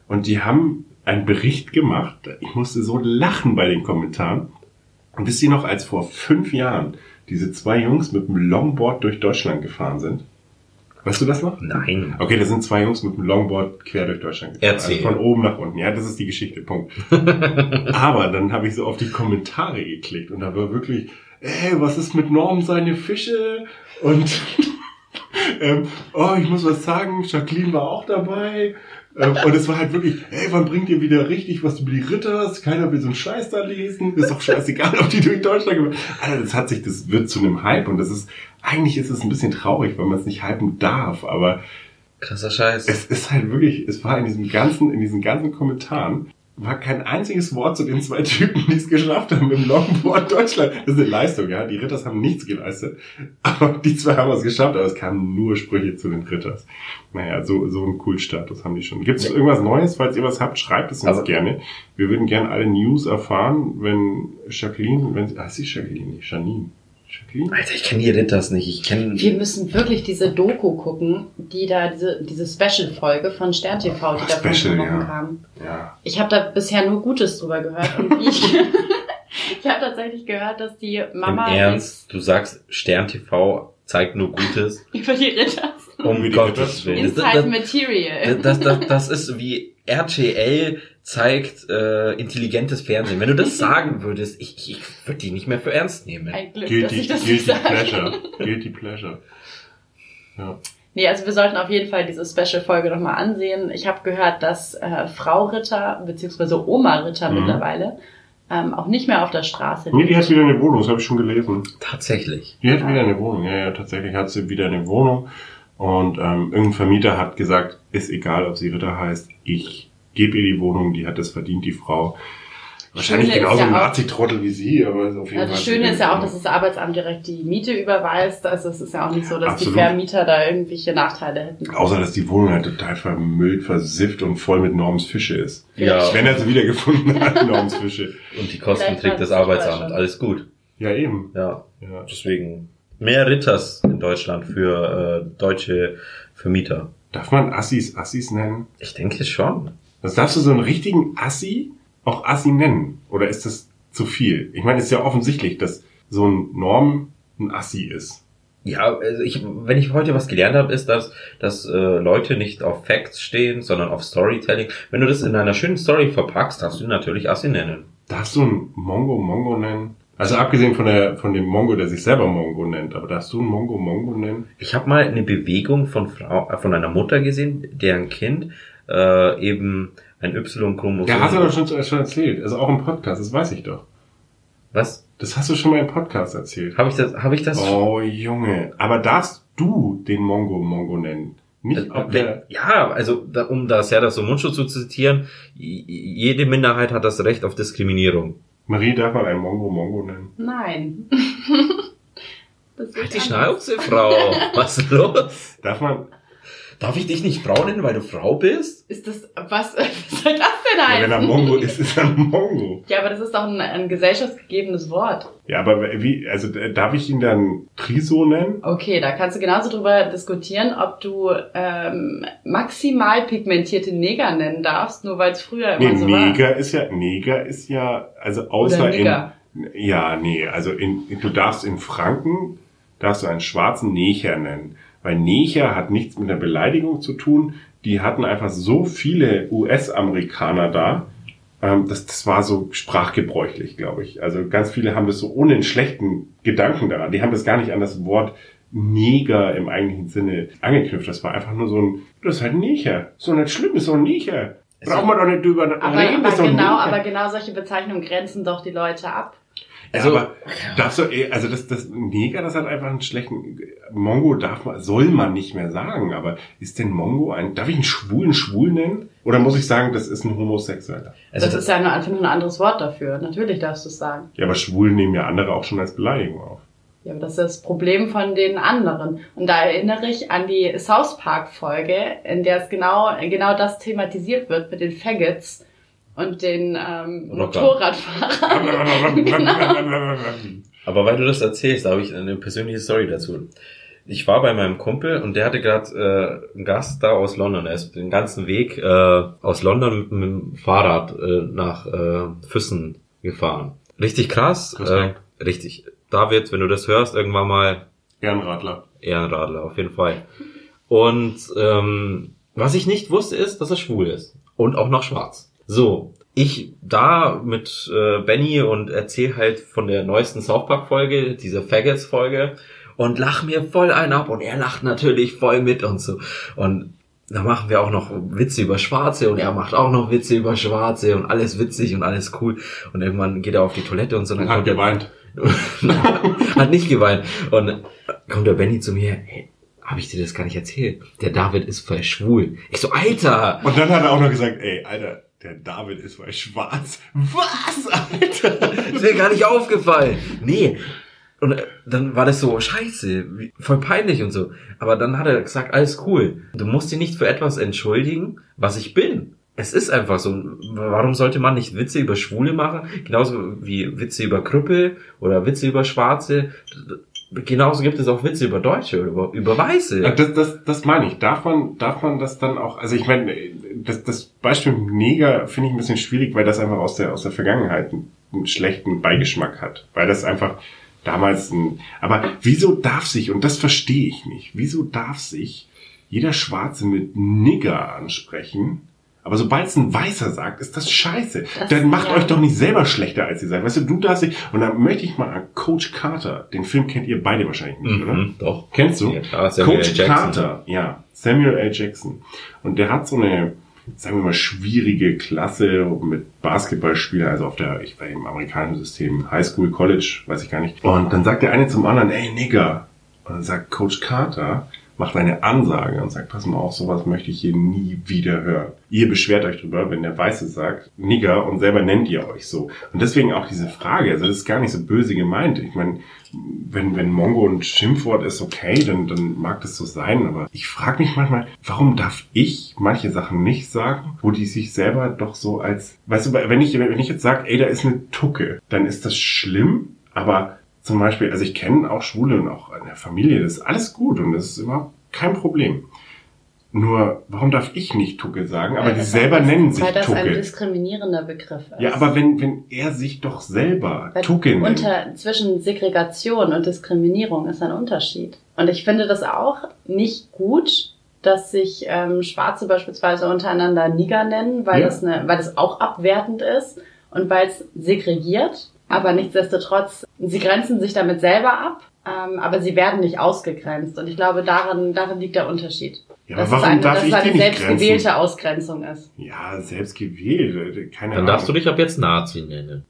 und die haben einen Bericht gemacht. Ich musste so lachen bei den Kommentaren. Und wisst ihr noch, als vor fünf Jahren diese zwei Jungs mit dem Longboard durch Deutschland gefahren sind? Weißt du das noch? Nein. Okay, das sind zwei Jungs mit dem Longboard quer durch Deutschland gefahren. Erzähl. Also von oben nach unten. Ja, das ist die Geschichte. Punkt. Aber dann habe ich so auf die Kommentare geklickt und da war wirklich, ey, was ist mit Norm seine Fische? Und ähm, oh, ich muss was sagen, Jacqueline war auch dabei. Ähm, und es war halt wirklich, ey, wann bringt ihr wieder richtig was über die Ritters? Keiner will so einen Scheiß da lesen. Ist doch scheißegal, ob die durch Deutschland gehen. Alter, das hat sich, das wird zu einem Hype und das ist, eigentlich ist es ein bisschen traurig, weil man es nicht hypen darf, aber Krasser Scheiß. es ist halt wirklich, es war in diesem ganzen, in diesen ganzen Kommentaren, war kein einziges Wort zu den zwei Typen, die es geschafft haben im Longboard Deutschland. Das ist eine Leistung, ja. Die Ritters haben nichts geleistet. Aber die zwei haben es geschafft, aber es kamen nur Sprüche zu den Ritters. Naja, so, so einen Cool-Status haben die schon. Gibt es irgendwas Neues? Falls ihr was habt, schreibt es uns Aber- gerne. Wir würden gerne alle News erfahren, wenn Jacqueline, wenn sie, ah, sie ist Jacqueline, nicht Janine. Jacqueline? Alter, ich kenne die Ritters nicht. Ich kenne. Wir müssen wirklich diese Doku gucken, die da, diese, diese Special-Folge von Stern TV, die Ach, da Special, ja. kam. Ja. Ich habe da bisher nur Gutes drüber gehört. Und ich ich habe tatsächlich gehört, dass die Im Mama Ernst, du sagst, Stern TV zeigt nur Gutes. über die Ritters Um Gottes? Willen. Das, Inside das, Material. das, das, das ist wie RTL zeigt äh, intelligentes Fernsehen. Wenn du das sagen würdest, ich, ich würde die nicht mehr für ernst nehmen. Ein Glück, dass Guilty, ich das guilty pleasure. Guilty pleasure. Ja. Nee, also wir sollten auf jeden Fall diese Special-Folge nochmal ansehen. Ich habe gehört, dass äh, Frau Ritter, beziehungsweise Oma Ritter Mhm. mittlerweile, ähm, auch nicht mehr auf der Straße Nee, die hat wieder eine Wohnung, das habe ich schon gelesen. Tatsächlich. Die hat wieder eine Wohnung, ja, ja, tatsächlich hat sie wieder eine Wohnung. Und ähm, irgendein Vermieter hat gesagt, ist egal, ob sie Ritter heißt, ich gebe ihr die Wohnung, die hat das verdient, die Frau. Wahrscheinlich Schöne genauso ja ein Nazi-Trottel wie sie, aber ist auf jeden Ja, Fall. das Schöne ist ja auch, dass das Arbeitsamt direkt die Miete überweist. Also es ist ja auch nicht so, dass Absolut. die Vermieter da irgendwelche Nachteile hätten. Außer, dass die Wohnung halt total vermüllt, versifft und voll mit Norms Fische ist. Ja, Wenn er sie wiedergefunden hat, Norms Fische. und die Kosten Vielleicht trägt das Arbeitsamt. Alles gut. Ja, eben. Ja, Ja. deswegen mehr Ritters in Deutschland für äh, deutsche Vermieter. Darf man Assis Assis nennen? Ich denke schon. Das darfst du so einen richtigen Assi auch Assi nennen? Oder ist das zu viel? Ich meine, es ist ja offensichtlich, dass so ein Norm ein Assi ist. Ja, also ich, wenn ich heute was gelernt habe, ist, dass, dass äh, Leute nicht auf Facts stehen, sondern auf Storytelling. Wenn du das in einer schönen Story verpackst, darfst du natürlich Assi nennen. Darfst du einen Mongo Mongo nennen? Also abgesehen von der von dem Mongo, der sich selber Mongo nennt, aber darfst du einen Mongo Mongo nennen? Ich habe mal eine Bewegung von Frau, äh, von einer Mutter gesehen, deren Kind äh, eben ein Y-Chromosom. Ja, hast du doch schon, schon erzählt. Also auch im Podcast, das weiß ich doch. Was? Das hast du schon mal im Podcast erzählt. Habe ich das? Habe ich das? Oh Junge, aber darfst du den Mongo Mongo nennen? Nicht ob Äh, Wenn, der, ja, also da, um da Serda so Mundschutz zu zitieren, jede Minderheit hat das Recht auf Diskriminierung. Marie darf man einen Mongo Mongo nennen. Nein. Das Halt ist die anders. Schnauze, Frau. Was ist los? Darf man, Darf ich dich nicht Frau nennen, weil du Frau bist? Ist das, was, was soll das denn ja, heißen? wenn er Mongo ist, ist er Mongo. Ja, aber das ist doch ein, ein gesellschaftsgegebenes Wort. Ja, aber wie, also darf ich ihn dann Triso nennen? Okay, da kannst du genauso drüber diskutieren, ob du ähm, maximal pigmentierte Neger nennen darfst, nur weil es früher immer Nee, so war. Neger ist ja, Neger ist ja, also außer in, ja, nee, also in, du darfst in Franken, darfst du einen schwarzen Necher nennen. Weil Necher hat nichts mit einer Beleidigung zu tun. Die hatten einfach so viele US-Amerikaner da. Ähm, das, das war so sprachgebräuchlich, glaube ich. Also ganz viele haben das so ohne einen schlechten Gedanken daran. Die haben das gar nicht an das Wort Neger im eigentlichen Sinne angeknüpft. Das war einfach nur so ein, das ist halt ein. Ist doch nicht schlimm, ist doch ein Necher. Braucht man doch nicht drüber Aber, reden, aber genau, Neger. aber genau solche Bezeichnungen grenzen doch die Leute ab. Also, aber darfst du, eh- also das, das Neger, das hat einfach einen schlechten, Mongo darf man, soll man nicht mehr sagen, aber ist denn Mongo ein, darf ich einen Schwulen schwul nennen? Oder muss ich sagen, das ist ein Homosexueller? Also das ist ja nur einfach nur ein anderes Wort dafür. Natürlich darfst du es sagen. Ja, aber Schwulen nehmen ja andere auch schon als Beleidigung auf. Ja, aber das ist das Problem von den anderen. Und da erinnere ich an die South Park Folge, in der es genau, genau das thematisiert wird mit den Faggots und den ähm, Rocker. Motorradfahrern. Aber weil du das erzählst, da habe ich eine persönliche Story dazu. Ich war bei meinem Kumpel und der hatte gerade äh, einen Gast da aus London. Er ist den ganzen Weg äh, aus London mit, mit dem Fahrrad äh, nach äh, Füssen gefahren. Richtig krass. Äh, richtig. David, wenn du das hörst, irgendwann mal Ehrenradler. Ehrenradler, auf jeden Fall. Und ähm, was ich nicht wusste, ist, dass er schwul ist. Und auch noch schwarz. So, ich da mit äh, Benny und erzähl halt von der neuesten South Park-Folge, dieser Faggots-Folge, und lach mir voll einen ab und er lacht natürlich voll mit und so. Und da machen wir auch noch Witze über Schwarze und er macht auch noch Witze über Schwarze und alles witzig und alles cool. Und irgendwann geht er auf die Toilette und so. Dann Hat kommt er- geweint. hat nicht geweint. Und kommt der Benny zu mir, hey, habe ich dir das gar nicht erzählt? Der David ist voll schwul. Ich so, Alter! Und dann hat er auch noch gesagt, ey, Alter, der David ist voll schwarz. Was, Alter? Ist mir gar nicht aufgefallen. Nee. Und äh, dann war das so, scheiße, voll peinlich und so. Aber dann hat er gesagt, alles cool. Du musst dich nicht für etwas entschuldigen, was ich bin. Es ist einfach so. Warum sollte man nicht Witze über Schwule machen? Genauso wie Witze über Krüppel oder Witze über Schwarze. Genauso gibt es auch Witze über Deutsche oder über, über Weiße. Das, das, das meine ich. Darf man, darf man das dann auch, also ich meine, das, das Beispiel Neger finde ich ein bisschen schwierig, weil das einfach aus der, aus der Vergangenheit einen schlechten Beigeschmack hat. Weil das einfach damals ein, aber wieso darf sich, und das verstehe ich nicht, wieso darf sich jeder Schwarze mit Nigger ansprechen? Aber sobald es ein Weißer sagt, ist das scheiße. Das- Dann macht ja. euch doch nicht selber schlechter, als ihr seid. Weißt du, du darfst dich, und dann möchte ich mal an Coach Carter, den Film kennt ihr beide wahrscheinlich nicht, oder? Mhm, doch. Kennst du? Ja, klar, Coach L. Jackson. Carter, ja, Samuel L. Jackson. Und der hat so eine, sagen wir mal, schwierige Klasse mit Basketballspielern, also auf der, ich war im amerikanischen System, High School, College, weiß ich gar nicht. Und dann sagt der eine zum anderen, ey Nigger. Und dann sagt Coach Carter, macht eine Ansage und sagt, pass mal auf, sowas möchte ich hier nie wieder hören. Ihr beschwert euch drüber, wenn der Weiße sagt, Nigger, und selber nennt ihr euch so. Und deswegen auch diese Frage, also das ist gar nicht so böse gemeint. Ich meine, wenn, wenn Mongo ein Schimpfwort ist, okay, dann, dann mag das so sein, aber ich frage mich manchmal, warum darf ich manche Sachen nicht sagen, wo die sich selber doch so als, weißt du, wenn ich, wenn ich jetzt sage, ey, da ist eine Tucke, dann ist das schlimm, aber zum Beispiel, also ich kenne auch Schwule und auch in der Familie, das ist alles gut und das ist überhaupt kein Problem. Nur, warum darf ich nicht Tucke sagen? Aber die selber das, nennen sich Weil das Tucke. ein diskriminierender Begriff ist. Ja, aber wenn, wenn er sich doch selber Weil Tucke nennt. unter, zwischen Segregation und Diskriminierung ist ein Unterschied. Und ich finde das auch nicht gut, dass sich ähm, Schwarze beispielsweise untereinander Niger nennen, weil, Ja. das eine, weil das auch abwertend ist und weil es segregiert. Aber nichtsdestotrotz, sie grenzen sich damit selber ab, ähm, aber sie werden nicht ausgegrenzt. Und ich glaube, darin, darin liegt der Unterschied. Ja, dass aber es warum eine, darf dass ich es eine die nicht selbstgewählte grenzen? Ausgrenzung ist. Ja, selbst gewählt. Keine Dann Ahnung. darfst du dich ab jetzt Nazi nennen.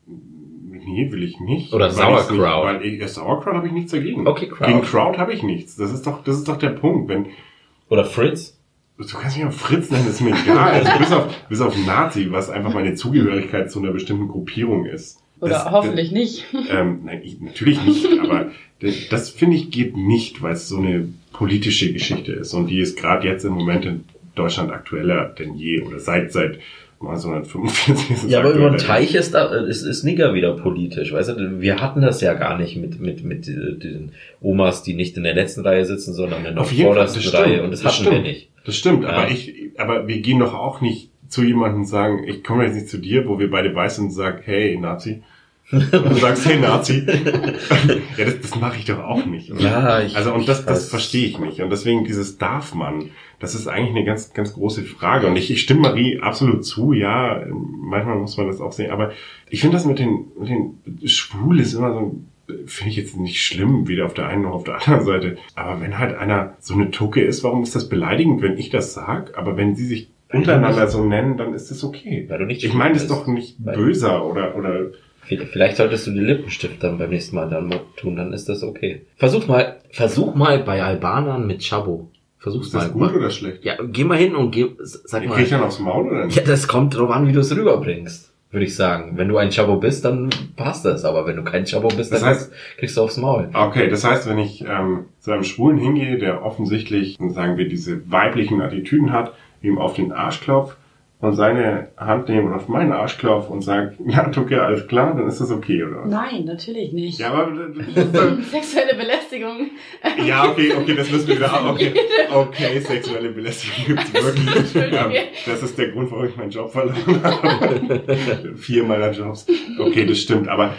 Nee, will ich nicht. Oder Sauerkraut. Nicht, weil ja, Sauerkraut habe ich nichts dagegen. Okay, Kraut. Gegen Kraut habe ich nichts. Das ist doch, das ist doch der Punkt. Wenn, Oder Fritz? du kannst mich auch Fritz nennen, ist mir egal. Also bis auf, bis auf Nazi, was einfach meine Zugehörigkeit zu einer bestimmten Gruppierung ist. Oder Das- hoffentlich nicht. Ähm, nein, ich, natürlich nicht, aber das, das finde ich geht nicht, weil es so eine politische Geschichte ist und die ist gerade jetzt im Moment in Deutschland aktueller denn je oder seit seit 1945 ist es Ja, aber über den. Teich ist, da, ist, ist Nigger wieder politisch. Weißt du, wir hatten das ja gar nicht mit, mit, mit äh, den Omas, die nicht in der letzten Reihe sitzen, sondern in der vordersten das Reihe. Und das, das hatten stimmt. wir nicht. Das stimmt, Ja. aber ich, aber wir gehen doch auch nicht zu jemandem sagen, ich komme jetzt nicht zu dir, wo wir beide weiß sind und sag, hey Nazi. Und du sagst, hey Nazi. ja, das, das mache ich doch auch nicht. oder? Ja, ich- also und das, das verstehe ich nicht. Und deswegen dieses darf man, das ist eigentlich eine ganz, ganz große Frage. Und ich, ich stimme Marie absolut zu, ja, manchmal muss man das auch sehen. Aber ich finde das mit den, mit den Schwul ist immer so, finde ich jetzt nicht schlimm, weder auf der einen noch auf der anderen Seite. Aber wenn halt einer so eine Tucke ist, warum ist das beleidigend, wenn ich das sag? Aber wenn sie sich untereinander so nennen, dann ist das okay. Weil du nicht Ich meine das schwul doch nicht böser oder, oder Vielleicht solltest du die Lippenstift dann beim nächsten Mal dann tun, dann ist das okay. Versuch mal, versuch mal bei Albanern mit Chabo. Versuch's ist das mal. gut mal. oder schlecht? Ja, geh mal hin und geh, sag Krieg mal. ich dann aufs Maul oder nicht? Ja, das kommt drauf an, wie du es rüberbringst, würde ich sagen. Wenn du ein Chabo bist, dann passt das. Aber wenn du kein Chabo bist, dann Das heißt- kriegst du aufs Maul. Okay, das heißt, wenn ich ähm, zu einem Schwulen hingehe, der offensichtlich, sagen wir, diese weiblichen Attitüden hat, ihm auf den Arsch klopft und seine Hand nehme und auf meinen Arsch klopft und sagt, ja, Tucke, alles klar, dann ist das okay, oder? Nein, natürlich nicht. Ja, aber Sexuelle Belästigung. ja, okay, okay, das müssen wir wieder. Okay, okay sexuelle Belästigung gibt's wirklich. Ähm, das ist der Grund, warum ich meinen Job verloren habe. Vier meiner Jobs. Okay, das stimmt, aber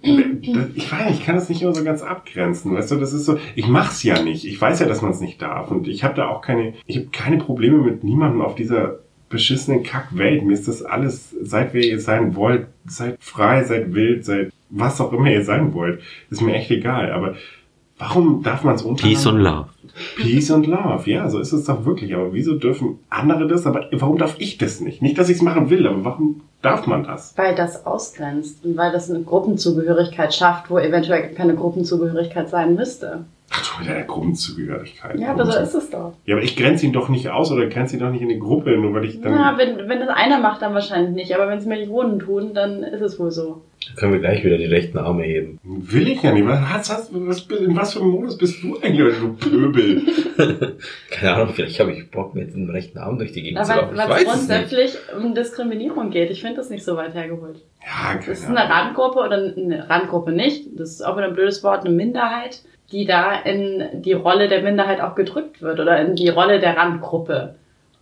ich weiß, ich kann das nicht immer so ganz abgrenzen. Weißt du, das ist so, ich mach's ja nicht. Ich weiß ja, dass man es nicht darf. Und ich habe da auch keine, ich habe keine Probleme mit niemandem auf dieser beschissenen Kackwelt. Mir ist das alles, seid wer ihr sein wollt, seid frei, seid wild, seid was auch immer ihr sein wollt, ist mir echt egal. Aber warum darf man es untereinander? Love. Peace und Love, ja, so ist es doch wirklich. Aber wieso dürfen andere das? Aber warum darf ich das nicht? Nicht, dass ich es machen will, aber warum darf man das? Weil das ausgrenzt und weil das eine Gruppenzugehörigkeit schafft, wo eventuell keine Gruppenzugehörigkeit sein müsste. Ach, du mit deiner Gruppenzugehörigkeit. Ja, aber so ist es doch. Ja, aber ich grenze ihn doch nicht aus oder grenze ihn doch nicht in eine Gruppe, nur weil ich dann. Na, wenn, wenn das einer macht, dann wahrscheinlich nicht. Aber wenn es Millionen tun, dann ist es wohl so. Können wir gleich wieder die rechten Arme heben. will ich ja nicht. Was, was, was, was, in was für einem Modus bist du eigentlich, du Pöbel? Keine Ahnung, vielleicht habe ich Bock, mit dem rechten Arm durch die Gegend zu Aber laufen. Weil es grundsätzlich um Diskriminierung geht. Ich finde das nicht so weit hergeholt. Ja, keine Das ist eine. Randgruppe oder eine Randgruppe nicht. Das ist auch wieder ein blödes Wort, eine Minderheit, die da in die Rolle der Minderheit auch gedrückt wird oder in die Rolle der Randgruppe.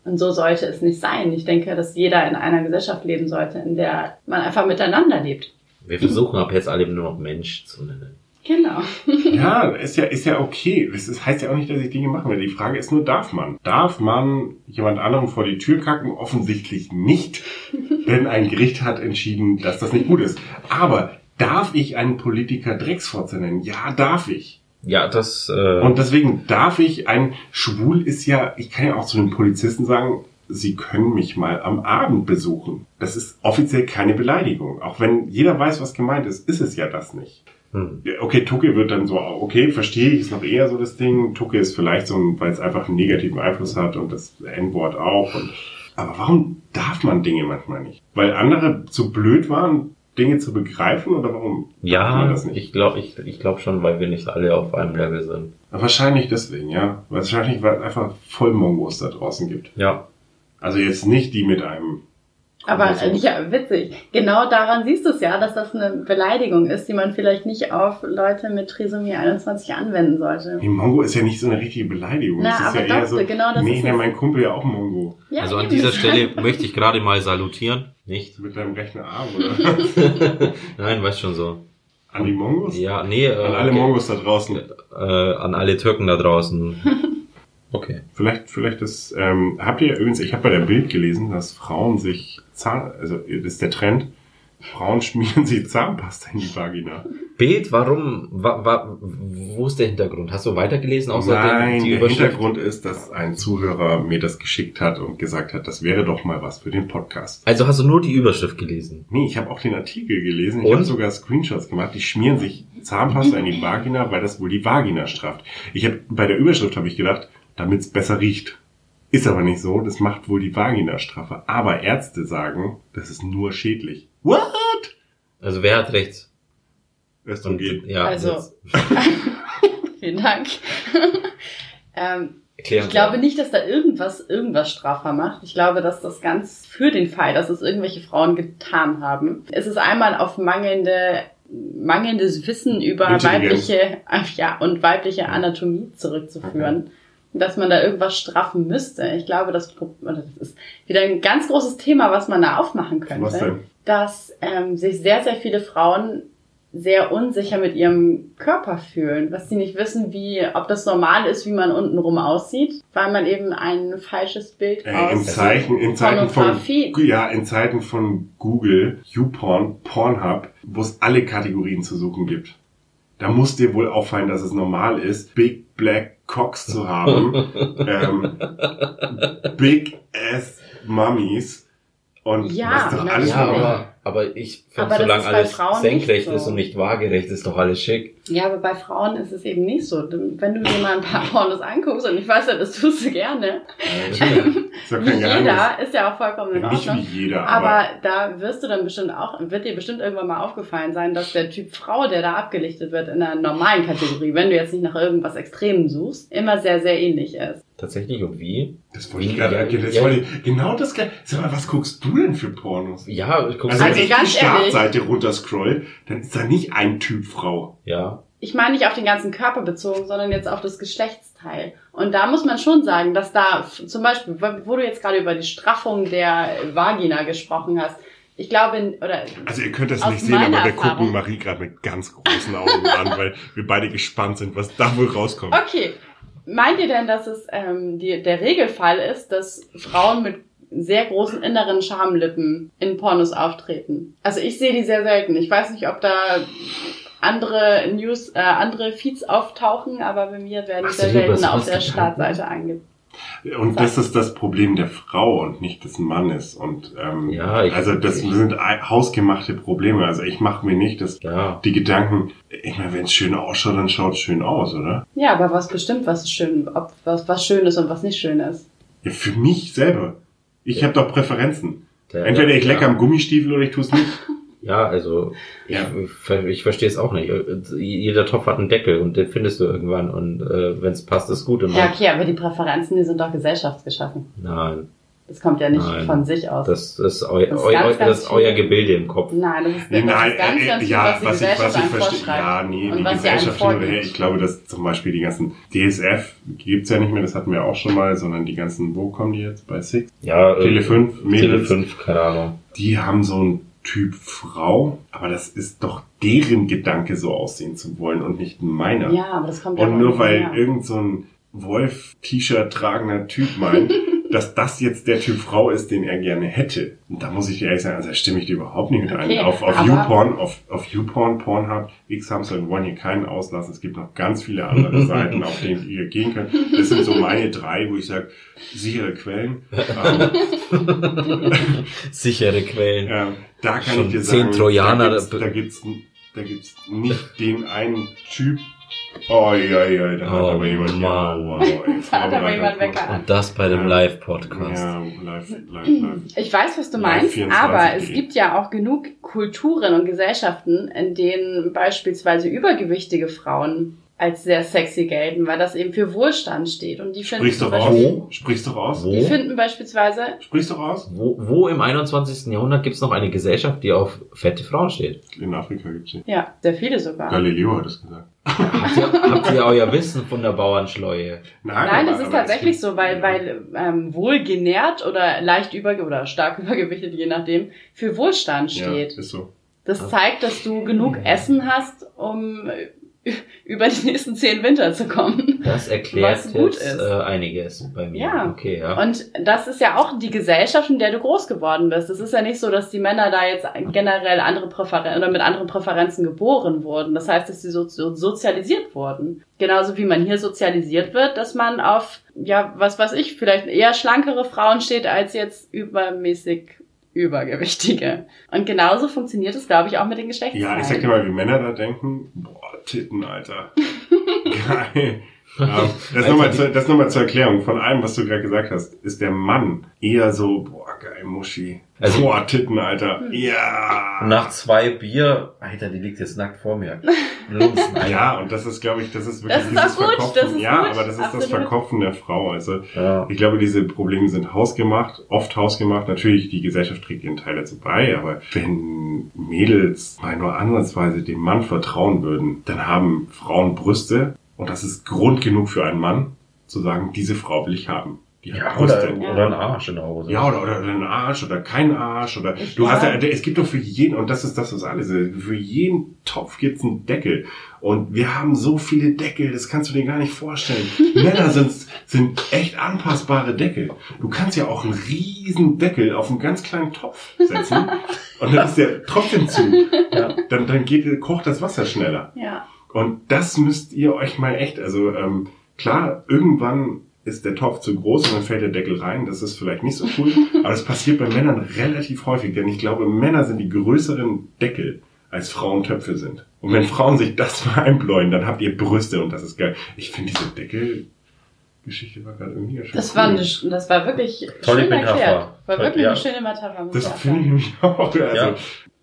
Und so sollte es nicht sein. Ich denke, dass jeder in einer Gesellschaft leben sollte, in der man einfach miteinander lebt. Wir versuchen ab jetzt alle nur noch Mensch zu nennen. Genau. Ja, ist ja, ist ja okay. Das heißt ja auch nicht, dass ich Dinge machen will. Die Frage ist nur, darf man? Darf man jemand anderem vor die Tür kacken? Offensichtlich nicht. Denn ein Gericht hat entschieden, dass das nicht gut ist. Aber darf ich einen Politiker Drecksfotze nennen? Ja, darf ich. Ja, das, äh, Und deswegen darf ich ein Schwul ist ja, ich kann ja auch zu einem Polizisten sagen, Sie können mich mal am Abend besuchen. Das ist offiziell keine Beleidigung. Auch wenn jeder weiß, was gemeint ist, ist es ja das nicht. Hm. Okay, Tucke wird dann so, okay, verstehe ich, ist noch eher so das Ding. Tucke ist vielleicht so, ein- weil es einfach einen negativen Einfluss hat und das N-Wort auch. Und, aber warum darf man Dinge manchmal nicht? Weil andere zu blöd waren, Dinge zu begreifen oder warum Ja, das nicht? ich glaube ich, ich glaub schon, weil wir nicht alle auf einem Level sind. Wahrscheinlich deswegen, ja. Wahrscheinlich, weil es einfach voll Mongos da draußen gibt. Ja. Also jetzt nicht die mit einem. Aber äh, ja, witzig. Genau daran siehst du es ja, dass das eine Beleidigung ist, die man vielleicht nicht auf Leute mit Trisomie 21 anwenden sollte. Nee, Mongo ist ja nicht so eine richtige Beleidigung. Na, das ist aber ja eher so. genau das nee, ist nee, mein Kumpel ja auch Mongo. Ja, also an dieser Stelle möchte ich gerade mal salutieren. Nicht? Mit deinem rechten Arm, oder? Nein, weißt schon so. An die Mongos? Ja, nee, äh, An alle okay. Mongos da draußen. äh, an alle Türken da draußen. Okay. Vielleicht, vielleicht ist, ähm, habt ihr übrigens, ich habe bei der Bild gelesen, dass Frauen sich Zahn, also das ist der Trend, Frauen schmieren sich Zahnpasta in die Vagina. Bild, warum, wa, wa, wo ist der Hintergrund? Hast du weitergelesen außer Nein, den, der? Hintergrund ist, dass ein Zuhörer mir das geschickt hat und gesagt hat, das wäre doch mal was für den Podcast. Also hast du nur die Überschrift gelesen? Nee, ich habe auch den Artikel gelesen. Ich habe sogar Screenshots gemacht. Die schmieren sich Zahnpasta in die Vagina, weil das wohl die Vagina strafft. Ich habe bei der Überschrift habe ich gedacht, damit es besser riecht. Ist aber nicht so. Das macht wohl die Vagina straffer. Aber Ärzte sagen, das ist nur schädlich. What? Also wer hat recht? Östrogen. ja, Also- Vielen Dank. ähm, erklären ich glaube nicht, dass da irgendwas irgendwas straffer macht. Ich glaube, dass das ganz für den Fall, dass es irgendwelche Frauen getan haben. Es ist einmal auf mangelnde mangelndes Wissen über weibliche ja und weibliche Anatomie zurückzuführen. Dass man da irgendwas straffen müsste. Ich glaube, das, ist wieder ein ganz großes Thema, was man da aufmachen könnte. Was denn? dass ähm, sich sehr, sehr viele Frauen sehr unsicher mit ihrem Körper fühlen, dass sie nicht wissen, wie, ob das normal ist, wie man untenrum aussieht, weil man eben ein falsches Bild Äh, aus in Zeichen, in Zeiten von, ja, in Zeiten von Google, YouPorn, Pornhub, wo es alle Kategorien zu suchen gibt. Da muss dir wohl auffallen, dass es normal ist, Big Black Cocks zu haben, ähm, Big Ass Mummies und Ja, das ist doch alles normal. Aber, ich finde, solange alles Frauen senkrecht so. ist und nicht waagerecht, ist doch alles schick. Ja, aber bei Frauen ist es eben nicht so. Wenn du dir mal ein paar Pornos anguckst, und ich weiß ja, das tust du gerne, Ist ja wie kein Geheimnis. jeder, ist ja auch vollkommen in Ja, nicht Ordnung. wie jeder, aber, Aber da wirst du dann bestimmt auch, wird dir bestimmt irgendwann mal aufgefallen sein, dass der Typ Frau, der da abgelichtet wird in einer normalen Kategorie, wenn du jetzt nicht nach irgendwas Extremem suchst, immer sehr, sehr ähnlich ist. Tatsächlich, und wie? das wollte ich gerade erklären. Das Ja. ich, genau das, sag mal, was guckst du denn für Pornos? Ja, ich guck's Also, Also wenn ich die Startseite runterscroll, dann ist da nicht ein Typ Frau. Ja. Ich meine nicht auf den ganzen Körper bezogen, sondern jetzt auf das Geschlechtsteil. Und da muss man schon sagen, dass da zum Beispiel, wo du jetzt gerade über die Straffung der Vagina gesprochen hast, ich glaube, oder Also ihr könnt das nicht sehen, aber wir Erfahrung. gucken Marie gerade mit ganz großen Augen an, weil wir beide gespannt sind, was da wohl rauskommt. Okay. Meint ihr denn, dass es ähm, die, der Regelfall ist, dass Frauen mit sehr großen inneren Schamlippen in Pornos auftreten? Also ich sehe die sehr selten. Ich weiß nicht, ob da andere News, äh, andere Feeds auftauchen, aber bei mir werden die Hast sehr selten auf der? Startseite ange. Und das ist das Problem der Frau und nicht des Mannes. Und ähm, Ja, ich- also das ich- sind hausgemachte Probleme. Also ich mache mir nicht das, Ja. die Gedanken, ich meine, wenn es schön ausschaut, dann schaut es schön aus, oder? Ja, aber was bestimmt, was ist schön, ob was, was schön ist und was nicht schön ist. Ja, für mich selber. Ich habe doch Präferenzen. Der- Entweder ich ja. lecker am Gummistiefel oder ich tue es nicht. Ja, also ich, Ja. ich, ich verstehe es auch nicht. Jeder Topf hat einen Deckel und den findest du irgendwann und äh, wenn es passt, ist gut. Ja, okay, aber die Präferenzen, die sind doch gesellschaftsgeschaffen. Nein, Das kommt ja nicht Nein. von sich aus. das ist, eu, Das ist eu, ganz, ganz das ist euer. Gebilde im Kopf. Nein, das ist, Nee, das nein, ist ganz, äh, ganz viel, ja, was die was ich, was verstehe, ja, nee, und die Gesellschaft hin oder her. vorgibt. Ich glaube, dass zum Beispiel die ganzen DSF gibt's ja nicht mehr, das hatten wir auch schon mal, sondern die ganzen, wo kommen die jetzt? Bei Six? Ja, äh, Tele 5, Tele Mädels. 5, keine Ahnung. Die haben so einen Typ Frau, aber das ist doch deren Gedanke, so aussehen zu wollen und nicht meiner. Ja, aber das kommt ja Und nur weil her. irgend so ein Wolf-T-Shirt tragender Typ meint, dass das jetzt der Typ Frau ist, den er gerne hätte. Und da muss ich dir ehrlich sagen, also da stimme ich dir überhaupt nicht mit ein. Okay, auf auf aber- YouPorn, auf, auf YouPorn, Pornhub, X-Hamster, wir wollen hier keinen auslassen. Es gibt noch ganz viele andere Seiten, auf denen ihr gehen könnt. Das sind so meine drei, wo ich sage, sichere Quellen. Ähm, Sichere Quellen. ähm, da kann ich dir zehn sagen, Trojaner, da gibt's, da- gibt's da gibt's nicht den einen Typ. Oh ja, ja, da hat Oh, aber jemand. Ja, wow, ey, Da hat aber jemand. Und das bei dem Ja. Live-Podcast. Ja, live, live, live. Ich weiß, was du meinst, 24 aber es gibt ja auch genug Kulturen und Gesellschaften, in denen beispielsweise übergewichtige Frauen als sehr sexy gelten, weil das eben für Wohlstand steht. Und die finden, Sprichst zum doch Beispiel, aus. Sprichst doch aus. Wo? die finden beispielsweise, Sprichst doch aus. Wo, wo im 21. Jahrhundert gibt es noch eine Gesellschaft, die auf fette Frauen steht? In Afrika gibt's sie. ja, sehr viele sogar. Galileo hat es gesagt. Habt ihr, habt ihr euer Wissen von der Bauernschleue? Nein, aber- das ist tatsächlich so, weil, weil ähm, wohlgenährt oder leicht über oder stark übergewichtet, je nachdem, für Wohlstand Ja, steht. ist so. Das zeigt, dass du genug Essen hast, um über die nächsten zehn Winter zu kommen. Das erklärt Was gut jetzt ist. äh, einiges bei mir. Ja. Okay, ja. Und das ist ja auch die Gesellschaft, in der du groß geworden bist. Es ist ja nicht so, dass die Männer da jetzt generell andere Präferenzen oder mit anderen Präferenzen geboren wurden. Das heißt, dass sie so, so sozialisiert wurden. Genauso wie man hier sozialisiert wird, dass man auf, ja, was weiß ich, vielleicht eher schlankere Frauen steht als jetzt übermäßig übergewichtige. Und genauso funktioniert es, glaube ich, auch mit den Geschlechtsteilen. Ja, ich sag dir mal, wie Männer da denken. Boah, Titten, Alter. Geil. Ja, das nochmal zur, das noch mal zur Erklärung von allem, was du gerade gesagt hast. Ist der Mann eher so, boah, geil, Muschi. Also- boah, Titten, Alter. Ja. Nach zwei Bier, Alter, die liegt jetzt nackt vor mir. Alter. Ja, und das ist, glaube ich, das ist wirklich Das ist dieses gut, Verkopfen. das ist ja, gut, aber das ist das absolut. Verkopfen der Frau. Also Ja. ich glaube, diese Probleme sind hausgemacht, oft hausgemacht. Natürlich, die Gesellschaft trägt ihren Teil dazu bei, aber wenn Mädels mal nur ansatzweise dem Mann vertrauen würden, dann haben Frauen Brüste und das ist Grund genug für einen Mann zu sagen, diese Frau will ich haben. Die hat Ja, oder, oder ein Arsch in der Hose. Ja, oder, oder ein Arsch oder kein Arsch oder Ich du hast ja, es gibt doch für jeden, und das ist das, was alles ist, für jeden Topf gibt's einen Deckel. Und wir haben so viele Deckel, das kannst du dir gar nicht vorstellen. Männer sind, sind echt anpassbare Deckel. Du kannst ja auch einen riesen Deckel auf einen ganz kleinen Topf setzen und dann ist der trotzdem zu. Ja. Dann, dann geht, kocht das Wasser schneller. Ja. Und das müsst ihr euch mal echt, also ähm, klar, irgendwann ist der Topf zu groß und dann fällt der Deckel rein. Das ist vielleicht nicht so cool, aber das passiert bei Männern relativ häufig, denn ich glaube, Männer sind die größeren Deckel als Frauen Töpfe sind. Und wenn Frauen sich das mal einbläuen, dann habt ihr Brüste und das ist geil. Ich finde diese Deckel-Geschichte war gerade irgendwie schön Das cool. war, eine, das war wirklich Tolle schön Metapher. erklärt. War wirklich ja. eine schöne Metapher. Das finde ich nämlich auch. Also, Ja.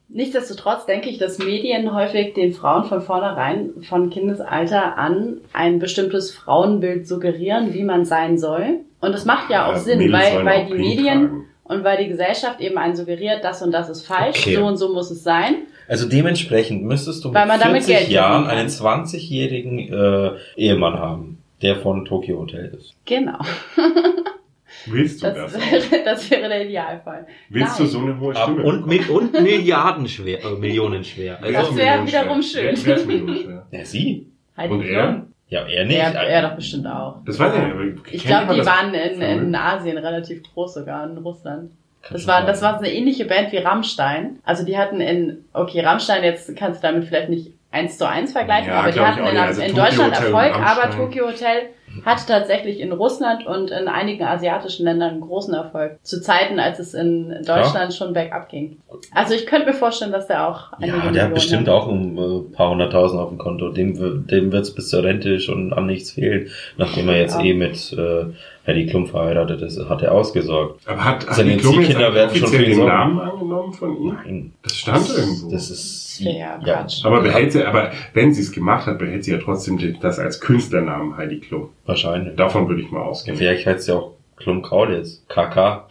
Nichtsdestotrotz denke ich, dass Medien häufig den Frauen von vornherein von Kindesalter an ein bestimmtes Frauenbild suggerieren, wie man sein soll. Und das macht ja auch Ja, Sinn, Mädels weil, weil die Medien tragen. und weil die Gesellschaft eben einen suggeriert, das und das ist falsch, Okay. so und so muss es sein. Also dementsprechend müsstest du mit man damit 40 Geld Jahren einen 20-jährigen äh, Ehemann haben, der von Tokyo Hotel ist. Genau. Willst du Das, das, auch? wäre, das wäre der Idealfall. Willst Nein. du so eine hohe Ab Stimme? und, mit, und Milliarden schwer, äh, Millionen schwer. Wer Also, Das wäre wiederum schön. Wer, wer ist millionenschwer? ja, sie? Heidi Und er? Ja, er nicht. Er, er doch bestimmt auch. Das weiß ich nicht, aber Ich glaube, die waren in, in. Asien relativ groß sogar, in Russland. Das war, das war so eine ähnliche Band wie Rammstein. Also die hatten in, okay, Rammstein, jetzt kannst du damit vielleicht nicht eins zu eins vergleichen, Ja, aber die hatten in. Also in Deutschland Hotel Erfolg, aber. Tokyo Hotel hat tatsächlich in Russland und in einigen asiatischen Ländern großen Erfolg. Zu Zeiten, als es in Deutschland schon bergab ging. Also ich könnte mir vorstellen, dass der auch einige Ja, der Millionen hat bestimmt auch ein äh, paar hunderttausend auf dem Konto. Dem, dem wird's bis zur Rente schon an nichts fehlen, nachdem er jetzt Ja. eh mit äh, Heidi Klum verheiratet ist, hat er ausgesorgt. Aber hat, hat Seine die Klum jetzt Ziehkinder werden schon offiziell den. Namen angenommen von ihm? Nein, Das stand irgendwo. das ist Ja, Quatsch. aber behält sie, aber wenn sie es gemacht hat, behält sie ja trotzdem das als Künstlernamen Heidi Klum. wahrscheinlich. Davon würde ich mal ausgehen. Vielleicht heißt ja auch Klum Kaulitz. KK.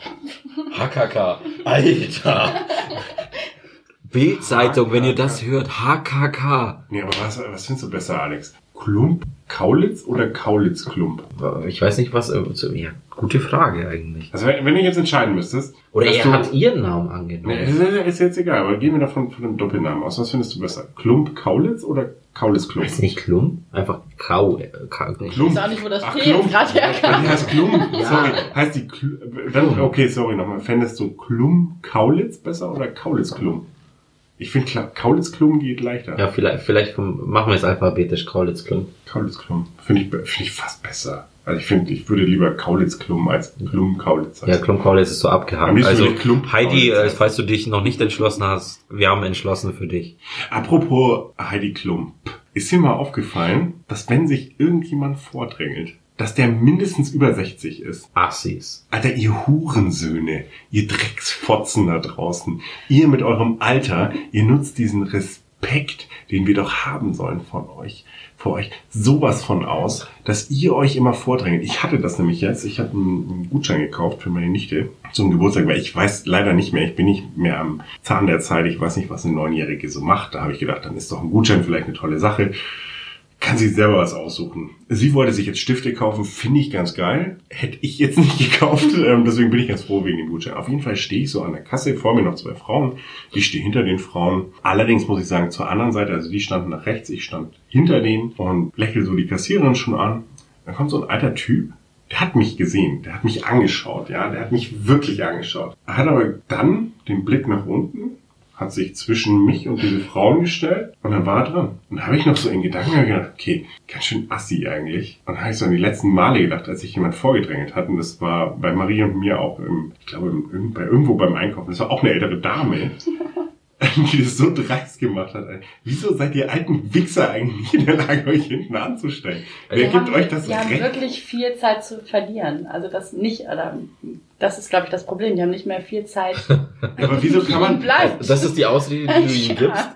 HKK. Alter. Bildzeitung, wenn ihr das hört. HKK. Nee, aber was, was findest du besser, Alex? Klump, Kaulitz oder Kaulitz-Klump? Ich weiß nicht, was. äh, Ja, gute Frage eigentlich. Also wenn du jetzt entscheiden müsstest. Oder er du, hat ihren Namen Nee, angenommen. ist, ist jetzt egal, aber gehen wir davon von dem Doppelnamen aus. Was findest du besser? Klump, Kaulitz oder Kaulitz-Klump? Heißt nicht Klum? Einfach Kau. Äh, Kau Klump. Ich weiß auch nicht, wo das Ach, T Klump. gerade herkam. Die heißt Klum. Ja. Sorry. Heißt die Kl dann, okay, sorry nochmal. Fändest du Klum Kaulitz besser oder Kaulitz Klum? Ich finde, Kaulitz-Klum geht leichter. Ja, vielleicht, vielleicht machen wir es alphabetisch, Kaulitz-Klum. Kaulitz-Klum. Finde ich, finde ich fast besser. Also ich finde, ich würde lieber Kaulitz-Klum als Klum-Kaulitz. Ja, Klum-Kaulitz ist so abgehakt. Also Heidi, äh, falls du dich noch nicht entschlossen hast, wir haben entschlossen für dich. Apropos Heidi Klump. Ist dir mal aufgefallen, dass wenn sich irgendjemand vordrängelt, dass der mindestens über 60 ist? Assis. Alter, ihr Hurensöhne, ihr Drecksfotzen da draußen, ihr mit eurem Alter, ihr nutzt diesen Respekt, den wir doch haben sollen von euch, vor euch, sowas von aus, dass ihr euch immer vordrängelt. Ich hatte das nämlich jetzt, ich habe einen, einen Gutschein gekauft für meine Nichte zum Geburtstag, weil ich weiß leider nicht mehr, ich bin nicht mehr am Zahn der Zeit, ich weiß nicht, was eine Neunjährige so macht. Da habe ich gedacht, dann ist doch ein Gutschein vielleicht eine tolle Sache kann sich selber was aussuchen. Sie wollte sich jetzt Stifte kaufen, finde ich ganz geil. Hätte ich jetzt nicht gekauft, ähm, deswegen bin ich ganz froh wegen dem Gutschein. Auf jeden Fall stehe ich so an der Kasse, vor mir noch zwei Frauen. Ich stehe hinter den Frauen. Allerdings muss ich sagen, zur anderen Seite, also die standen nach rechts, ich stand hinter denen und lächle so die Kassiererin schon an. Dann kommt so ein alter Typ, der hat mich gesehen, der hat mich angeschaut, ja, der hat mich wirklich angeschaut. Er hat aber dann den Blick nach unten hat sich zwischen mich und diese Frauen gestellt und dann war er dran. Und da habe ich noch so in Gedanken gedacht, okay, ganz schön assi eigentlich. Und dann habe ich so an die letzten Male gedacht, als sich jemand vorgedrängelt hat. Und das war bei Marie und mir auch, im, ich glaube, im, bei irgendwo beim Einkaufen. Das war auch eine ältere Dame. die das so dreist gemacht hat. Wieso seid ihr alten Wichser eigentlich nicht in der Lage, euch hinten anzustellen? Wer Die gibt haben, euch das haben Recht? wirklich viel Zeit zu verlieren. Also das nicht, oder das ist, glaube ich, das Problem. Die haben nicht mehr viel Zeit. Aber wieso kann man, bleibt. Das ist die Ausrede, die du ihm gibst.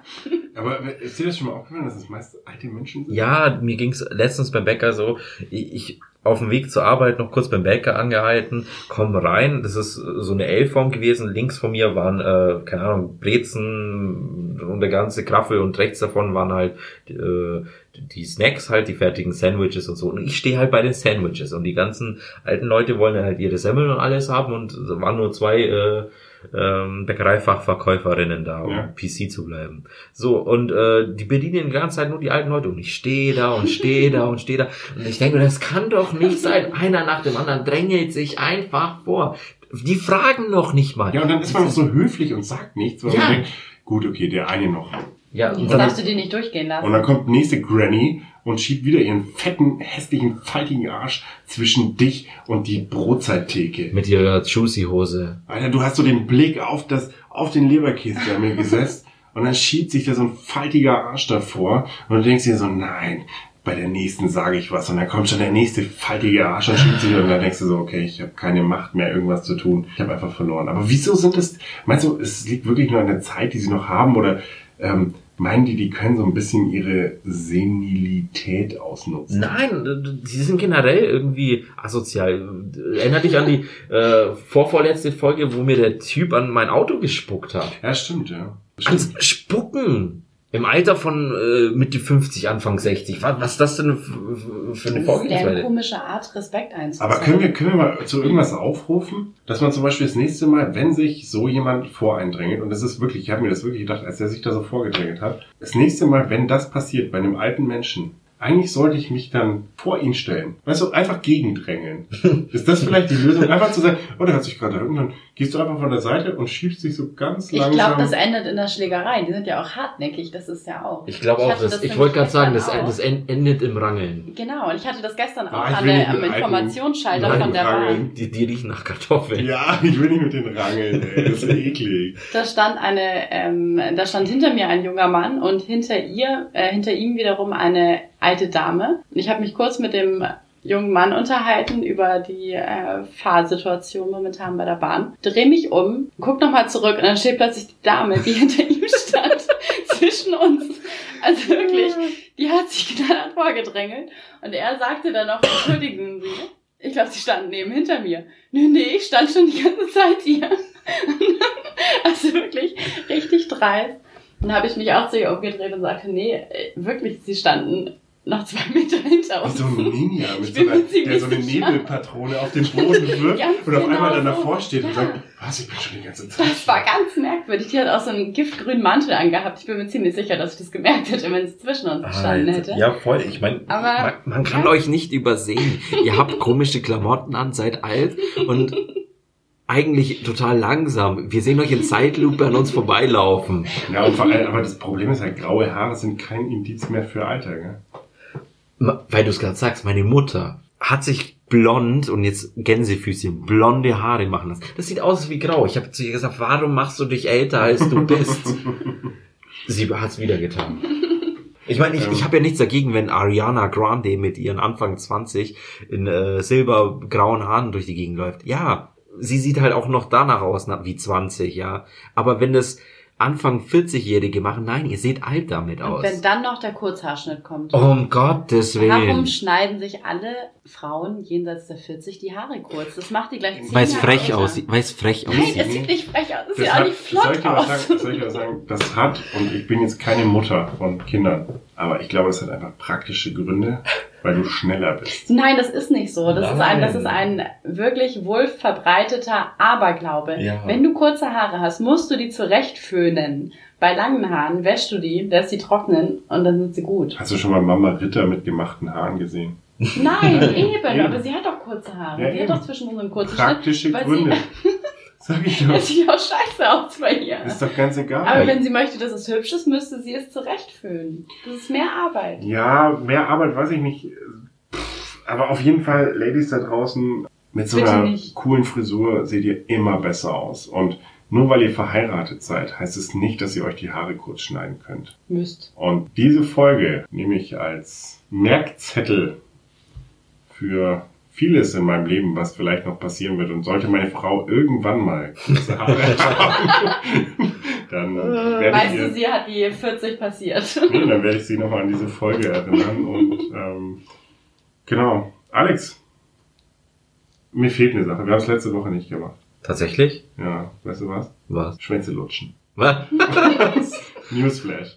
aber ist dir das schon mal aufgefallen, dass es meist alte Menschen sind? Ja, mir ging's letztens beim Bäcker so, ich, ich auf dem Weg zur Arbeit noch kurz beim Bäcker angehalten, komm rein, das ist so eine L-Form gewesen, links von mir waren, äh, keine Ahnung, Brezen und der ganze Kraffel und rechts davon waren halt äh, die Snacks halt, die fertigen Sandwiches und so. Und ich stehe halt bei den Sandwiches. Und die ganzen alten Leute wollen halt ihre Semmeln und alles haben und waren nur zwei äh, ähm, Bäckereifachverkäuferinnen da, um Ja. PC zu bleiben. So, und äh, die bedienen die ganze Zeit nur die alten Leute und ich stehe da und stehe da und stehe da und ich denke, mir, das kann doch nicht sein. Einer nach dem anderen drängelt sich einfach vor. Die fragen noch nicht mal. Ja, und dann ist man so höflich und sagt nichts, weil Ja. man denkt, gut, okay, der eine noch. Ja, Das und dann, darfst du dir nicht durchgehen lassen. Und dann kommt nächste Granny und schiebt wieder ihren fetten, hässlichen, faltigen Arsch zwischen dich und die Brotzeit-Theke. mit ihrer Juicy-Hose. Alter, du hast so den Blick auf das, auf den Leberkäse, der mir gesetzt. Und dann schiebt sich da so ein faltiger Arsch davor. Und du denkst dir so, nein, bei der nächsten sage ich was. Und dann kommt schon der nächste faltige Arsch und schiebt sich. Und dann denkst du so, okay, ich habe keine Macht mehr, irgendwas zu tun. Ich habe einfach verloren. Aber wieso sind das, meinst du, es liegt wirklich nur an der Zeit, die sie noch haben? Oder ähm, meinen die, die können so ein bisschen ihre Senilität ausnutzen? Nein, sie sind generell irgendwie asozial. Erinnert dich an die äh, vorvorletzte Folge, wo mir der Typ an mein Auto gespuckt hat. Ja, stimmt, ja. Ans Spucken! Im Alter von äh, Mitte 50, Anfang 60. Was, was ist das denn für, für eine das ist eine Vorgehensweise? komische Art, Respekt einzuzeigen. Aber können wir, können wir mal zu irgendwas aufrufen, dass man zum Beispiel das nächste Mal, wenn sich so jemand voreindrängelt, und das ist wirklich, ich habe mir das wirklich gedacht, als er sich da so vorgedrängelt hat, das nächste Mal, wenn das passiert bei einem alten Menschen, eigentlich sollte ich mich dann vor ihn stellen. Weißt du, einfach gegendrängeln. Ist das vielleicht die Lösung? Einfach zu sagen, oh, der hat sich gerade dann gehst du einfach von der Seite und schiebst dich so ganz Ich langsam. glaube, das endet in der Schlägerei. Die sind ja auch hartnäckig, das ist ja auch. Ich glaube auch, dass, das ich wollte gerade sagen, das, das en- endet im Rangeln. Genau, und ich hatte das gestern auch Ah, ich an der, am Informationsschalter von der Bahn. Die, die riechen nach Kartoffeln. Ja, ich will nicht mit den rangeln, ey. Das ist eklig. Da stand eine, ähm, da stand hinter mir ein junger Mann und hinter ihr, äh, hinter ihm wiederum eine alte Dame. Und ich habe mich kurz mit dem jungen Mann unterhalten über die äh, Fahrsituation momentan bei der Bahn. Dreh mich um, guck nochmal zurück und dann steht plötzlich die Dame, die hinter ihm stand, zwischen uns. Also wirklich, die hat sich knallhart vorgedrängelt. Und er sagte dann noch, entschuldigen Sie, ich glaube, sie standen neben hinter mir. Nee, nee, ich stand schon die ganze Zeit hier. also wirklich richtig dreist. Dann habe ich mich auch zu ihr umgedreht und sagte, nee, äh, wirklich, sie standen noch zwei Meter hinter Wie uns. so ein Ninja mit so einer, der so eine. Nebelpatrone auf den Boden wirft und auf genau einmal dann so. davor steht und Ja. sagt, was, ich bin schon die ganze Zeit. Das war ganz merkwürdig. Die hat auch so einen giftgrünen Mantel angehabt. Ich bin mir ziemlich sicher, dass ich das gemerkt hätte, wenn sie zwischen uns gestanden hätte. Ja, voll. Ich meine, Aber- man, man kann Ja. euch nicht übersehen. Ihr habt komische Klamotten an, seid alt und eigentlich total langsam. Wir sehen euch in Zeitlupe an uns vorbeilaufen. Ja, und vor allem, aber das Problem ist halt, graue Haare sind kein Indiz mehr für Alter, gell? Weil du es gerade sagst, meine Mutter hat sich blond und jetzt Gänsefüßchen, blonde Haare machen lassen. Das sieht aus wie grau. Ich habe zu ihr gesagt, warum machst du dich älter, als du bist? Sie hat's wieder getan. Ich meine, ich, ich habe ja nichts dagegen, wenn Ariana Grande mit ihren Anfang 20 in äh, silbergrauen Haaren durch die Gegend läuft. Ja, sie sieht halt auch noch danach aus wie 20, ja. Aber wenn das Anfang 40-Jährige machen, nein, ihr seht alt damit Und aus. wenn dann noch der Kurzhaarschnitt kommt. Um Gottes Warum Willen. schneiden sich alle Frauen jenseits der 40 die Haare kurz? Das macht die gleich Weil es frech aussieht, weil es frech Nein, aussieht. es sieht nicht frech aus. Es Das sieht auch hat, nicht soll flott ich dir was aus. sagen, soll ich was sagen? Das hat, und ich bin jetzt keine Mutter von Kindern, aber ich glaube, es hat einfach praktische Gründe, weil du schneller bist. Nein, das ist nicht so. Das ist ein, das ist ein wirklich wohl verbreiteter Aberglaube. Ja. Wenn du kurze Haare hast, musst du die zurecht föhnen. Bei langen Haaren wäschst du die, lässt sie trocknen und dann sind sie gut. Hast du schon mal Mama Ritter mit gemachten Haaren gesehen? Nein, eben, Eben. aber sie hat doch kurze Haare. Ja, sie hat eben. doch zwischendrin einen kurzen Praktische Schnitt. Gründe. Sag ich doch. Es sieht auch scheiße aus bei ihr. Ist doch ganz egal. Aber wenn sie möchte, dass es hübsch ist, müsste sie es zurechtföhnen. Das ist mehr Arbeit. Ja, mehr Arbeit weiß ich nicht. Pff, Aber auf jeden Fall, Ladies da draußen, mit so Bitte einer nicht. coolen Frisur seht ihr immer besser aus. Und nur weil ihr verheiratet seid, heißt es nicht, dass ihr euch die Haare kurz schneiden könnt. Müsst. Und diese Folge nehme ich als Merkzettel für vieles in meinem Leben, was vielleicht noch passieren wird. Und sollte meine Frau irgendwann mal kurze Haare haben, dann werde ich Weißt ihr du, sie hat die 40 passiert. Nee, dann werde ich Sie nochmal an diese Folge erinnern. Und ähm, genau, Alex, mir fehlt eine Sache. Wir haben es letzte Woche nicht gemacht. Tatsächlich? Ja, weißt du was? Was? Schwänze lutschen. Was? Newsflash.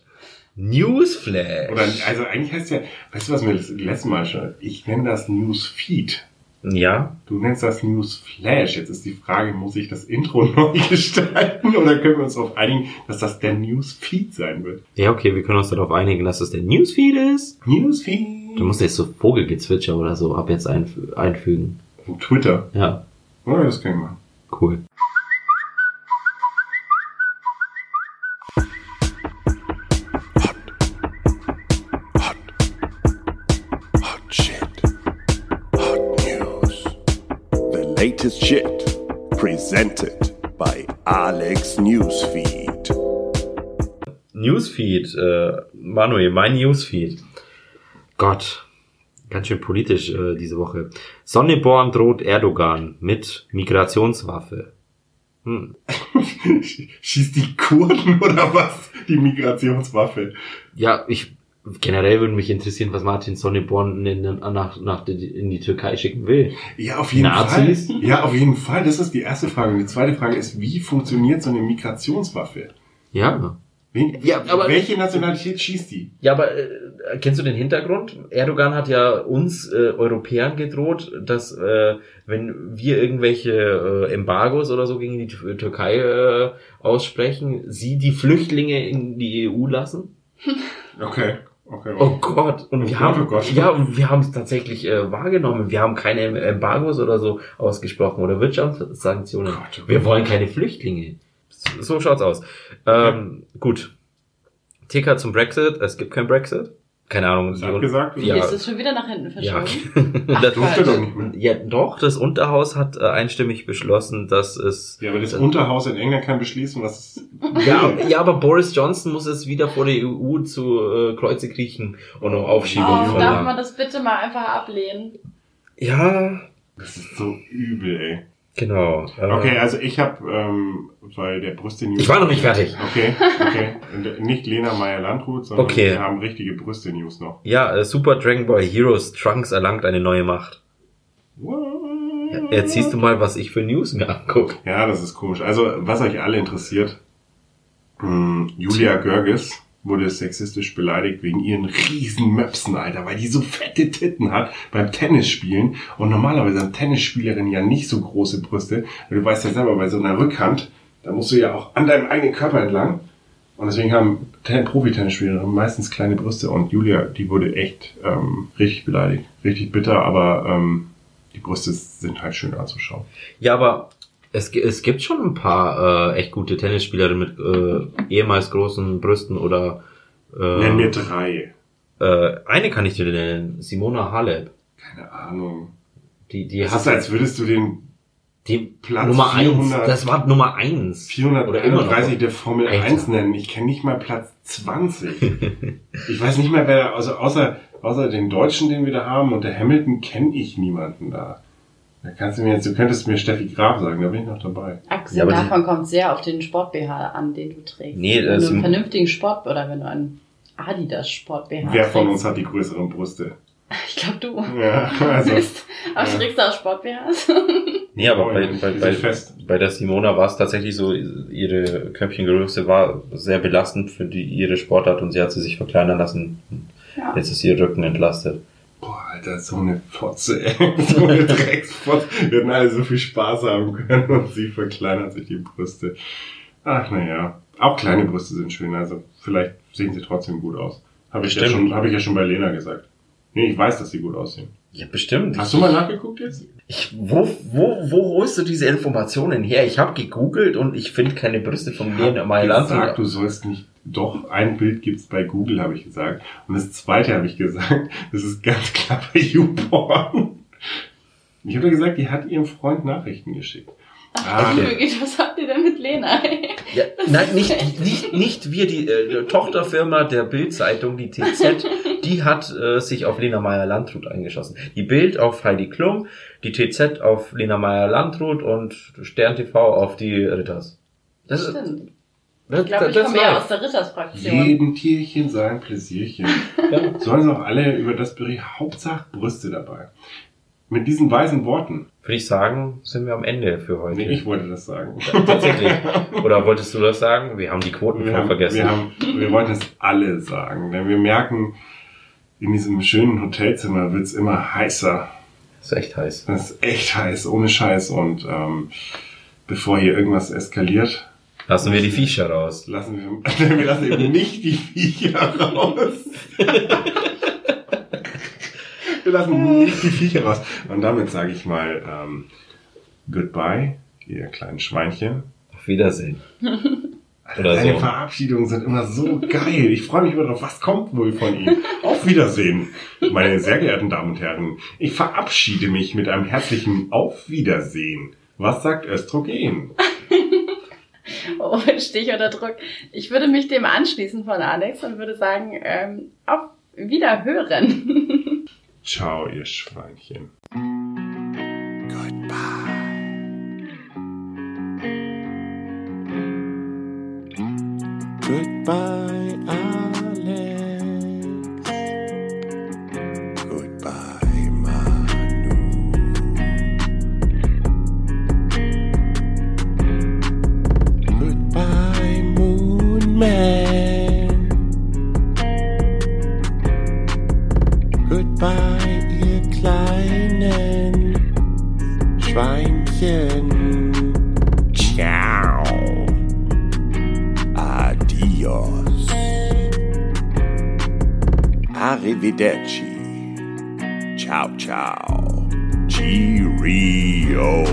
Newsflash. Oder, also eigentlich heißt ja, weißt du was mir das letzte Mal schon, ich nenne das Newsfeed. Ja. Du nennst das Newsflash. Jetzt ist die Frage, muss ich das Intro neu gestalten oder können wir uns darauf einigen, dass das der Newsfeed sein wird? Ja, okay, wir können uns darauf einigen, dass das der Newsfeed ist. Newsfeed. Du musst jetzt so Vogelgezwitscher oder so ab jetzt einf einfügen. Twitter. Ja, Ja, das kann ich machen. cool. Shit. Presented by Alex Newsfeed. Newsfeed, äh, Manuel, mein Newsfeed. Gott, ganz schön politisch äh, diese Woche. Sonneborn droht Erdogan mit Migrationswaffe. Hm. Schießt die Kurden oder was? Die Migrationswaffe. Ja, ich generell würde mich interessieren, was Martin Sonneborn in, nach, nach die, in die Türkei schicken will. Ja, auf jeden Nazis? Fall. Ja, auf jeden Fall. Das ist die erste Frage. Und die zweite Frage ist, wie funktioniert so eine Migrationswaffe? Ja. Wen, Ja, aber- welche Nationalität schießt die? Ja, aber äh, kennst du den Hintergrund? Erdogan hat ja uns äh, Europäern gedroht, dass äh, wenn wir irgendwelche äh, Embargos oder so gegen die Tür- Türkei äh, aussprechen, sie die Flüchtlinge in die EU lassen. Okay. Okay. Oh Gott! Und wir Oh haben oh Gott. ja, und wir haben es tatsächlich äh, wahrgenommen. Wir haben keine Embargos oder so ausgesprochen oder Wirtschaftssanktionen. Gott, oh. Wir wollen keine Flüchtlinge. So, so schaut's aus. Ähm, gut. Ticker zum Brexit. Es gibt kein Brexit. Keine Ahnung. Ist die- abgesagt? Wie Ja. ist es schon wieder nach hinten Ja, verschoben? okay. das, durfte doch nicht mehr. ja, doch, das Unterhaus hat äh, einstimmig beschlossen, dass es Ja, aber das Unterhaus in England kann beschließen, was ja, ja, aber Boris Johnson muss es wieder vor der EU zu äh, Kreuze kriechen und um Aufschiebung Oh, darf man das bitte mal einfach ablehnen? Ja, Das ist so übel, ey. genau. Äh, Okay, also ich habe, ähm, weil der Brüste News. Ich war noch nicht fertig. Okay, okay. Und Nicht Lena Meyer-Landrut, sondern Okay. wir haben richtige Brüste News noch. Ja, äh, Super Dragon Ball Heroes Trunks erlangt eine neue Macht. Ja, Jetzt siehst du mal, was ich für News mir angucke. Ja, das ist komisch. Also, was euch alle interessiert, mh, Julia Görges wurde sexistisch beleidigt wegen ihren riesen Möpsen, Alter, weil die so fette Titten hat beim Tennisspielen. Und normalerweise haben Tennisspielerinnen ja nicht so große Brüste. Du weißt ja selber, bei so einer Rückhand, da musst du ja auch an deinem eigenen Körper entlang. Und deswegen haben Ten- Profi-Tennisspielerinnen meistens kleine Brüste. Und Julia, die wurde echt ähm, richtig beleidigt. Richtig bitter, aber ähm, die Brüste sind halt schön anzuschauen. Ja, aber Es, es gibt schon ein paar äh, echt gute Tennisspielerinnen mit äh, ehemals großen Brüsten oder Nenn mir äh, drei. äh, eine kann ich dir nennen, Simona Halep. Keine Ahnung. Die, die Das hat ist, als würdest du den die Platz Nummer 400 eins. Das war Nummer eins. Oder immer noch. 431 der Formel Alter. 1 nennen. Ich kenne nicht mal Platz 20. ich weiß nicht mehr, wer, also außer, außer den Deutschen, den wir da haben und der Hamilton, kenne ich niemanden da. Da kannst du mir jetzt, du könntest mir Steffi Graf sagen, da bin ich noch dabei. Abgesehen Ja, davon kommt sehr auf den Sport-BH an, den du trägst. Nee, wenn das du einen vernünftigen Sport oder wenn du einen Adidas Sport-BH Wer von trägst. uns hat die größeren Brüste? Ich glaube du. Ja, also, Mist. Aber ja. trägst du auch Sport-BHs? Nee, aber bei, bei, bei, fest. bei der Simona war es tatsächlich so, ihre Köpfchengröße war sehr belastend für die, ihre Sportart und sie hat sie sich verkleinern lassen. Ja. Jetzt ist ihr Rücken entlastet. boah, Alter, so eine Fotze, ey. so eine Drecksfotze. Wir hätten alle so viel Spaß haben können und sie verkleinert sich die Brüste. Ach, naja. Auch kleine Brüste sind schön, also vielleicht sehen sie trotzdem gut aus. Habe ich, ja schon, habe ich ja schon bei Lena gesagt. Nee, ich weiß, dass sie gut aussehen. Ja, bestimmt. Hast du mal nachgeguckt jetzt? Ich, wo, wo, wo holst du diese Informationen her? Ich habe gegoogelt und ich finde keine Brüste von Lena Ich Mailand. gesagt, du sollst nicht. Doch, ein Bild gibt's bei Google, habe ich gesagt. Und das zweite habe ich gesagt, das ist ganz klar bei YouPorn. Ich habe ja gesagt, die hat ihrem Freund Nachrichten geschickt. Ah, Okay. Was habt ihr denn mit Lena? Ja, nein, nicht, nicht, nicht wir, die äh, Tochterfirma der Bild-Zeitung, die TZ, die hat äh, sich auf Lena Meyer-Landrut eingeschossen. Die Bild auf Heidi Klum, die TZ auf Lena Meyer-Landrut und Stern TV auf die Ritters. Das, ist- Stimmt. das, Ich glaube, ich komme eher aus der Rittersfraktion. Jedem Tierchen sein Pläsierchen. Ja. Sollen sie auch alle über das berichten. Hauptsache Brüste dabei. Mit diesen weisen Worten. Würde ich sagen, sind wir am Ende für heute. Nee, ich wollte das sagen. Tatsächlich. Oder wolltest du das sagen? Wir haben die Quoten Wir, haben, vergessen. wir, haben, wir wollten es alle sagen. Denn wir merken, in diesem schönen Hotelzimmer wird's immer heißer. ist echt heiß. Das ist echt heiß, ohne Scheiß. Und ähm, bevor hier irgendwas eskaliert, Lassen wir die Viecher raus. lassen wir, wir lassen eben nicht die Viecher raus. wir lassen nicht die Viecher raus. Und damit sage ich mal ähm, Goodbye, ihr kleinen Schweinchen. Auf Wiedersehen. Oder Deine so. Verabschiedungen sind immer so geil. Ich freue mich immer drauf. Was kommt wohl von ihm? Auf Wiedersehen, meine sehr geehrten Damen und Herren. Ich verabschiede mich mit einem herzlichen Auf Wiedersehen. Was sagt Östrogen? Oh, Stich unter Druck. Ich würde mich dem anschließen von Alex und würde sagen, ähm, auf Wiederhören. Ciao, ihr Schweinchen. Goodbye, Alex. Goodbye, Manu. Goodbye, Moon Man. Goodbye, ihr kleinen Schweinchen. Arrivederci. Ciao, ciao. Cheerio.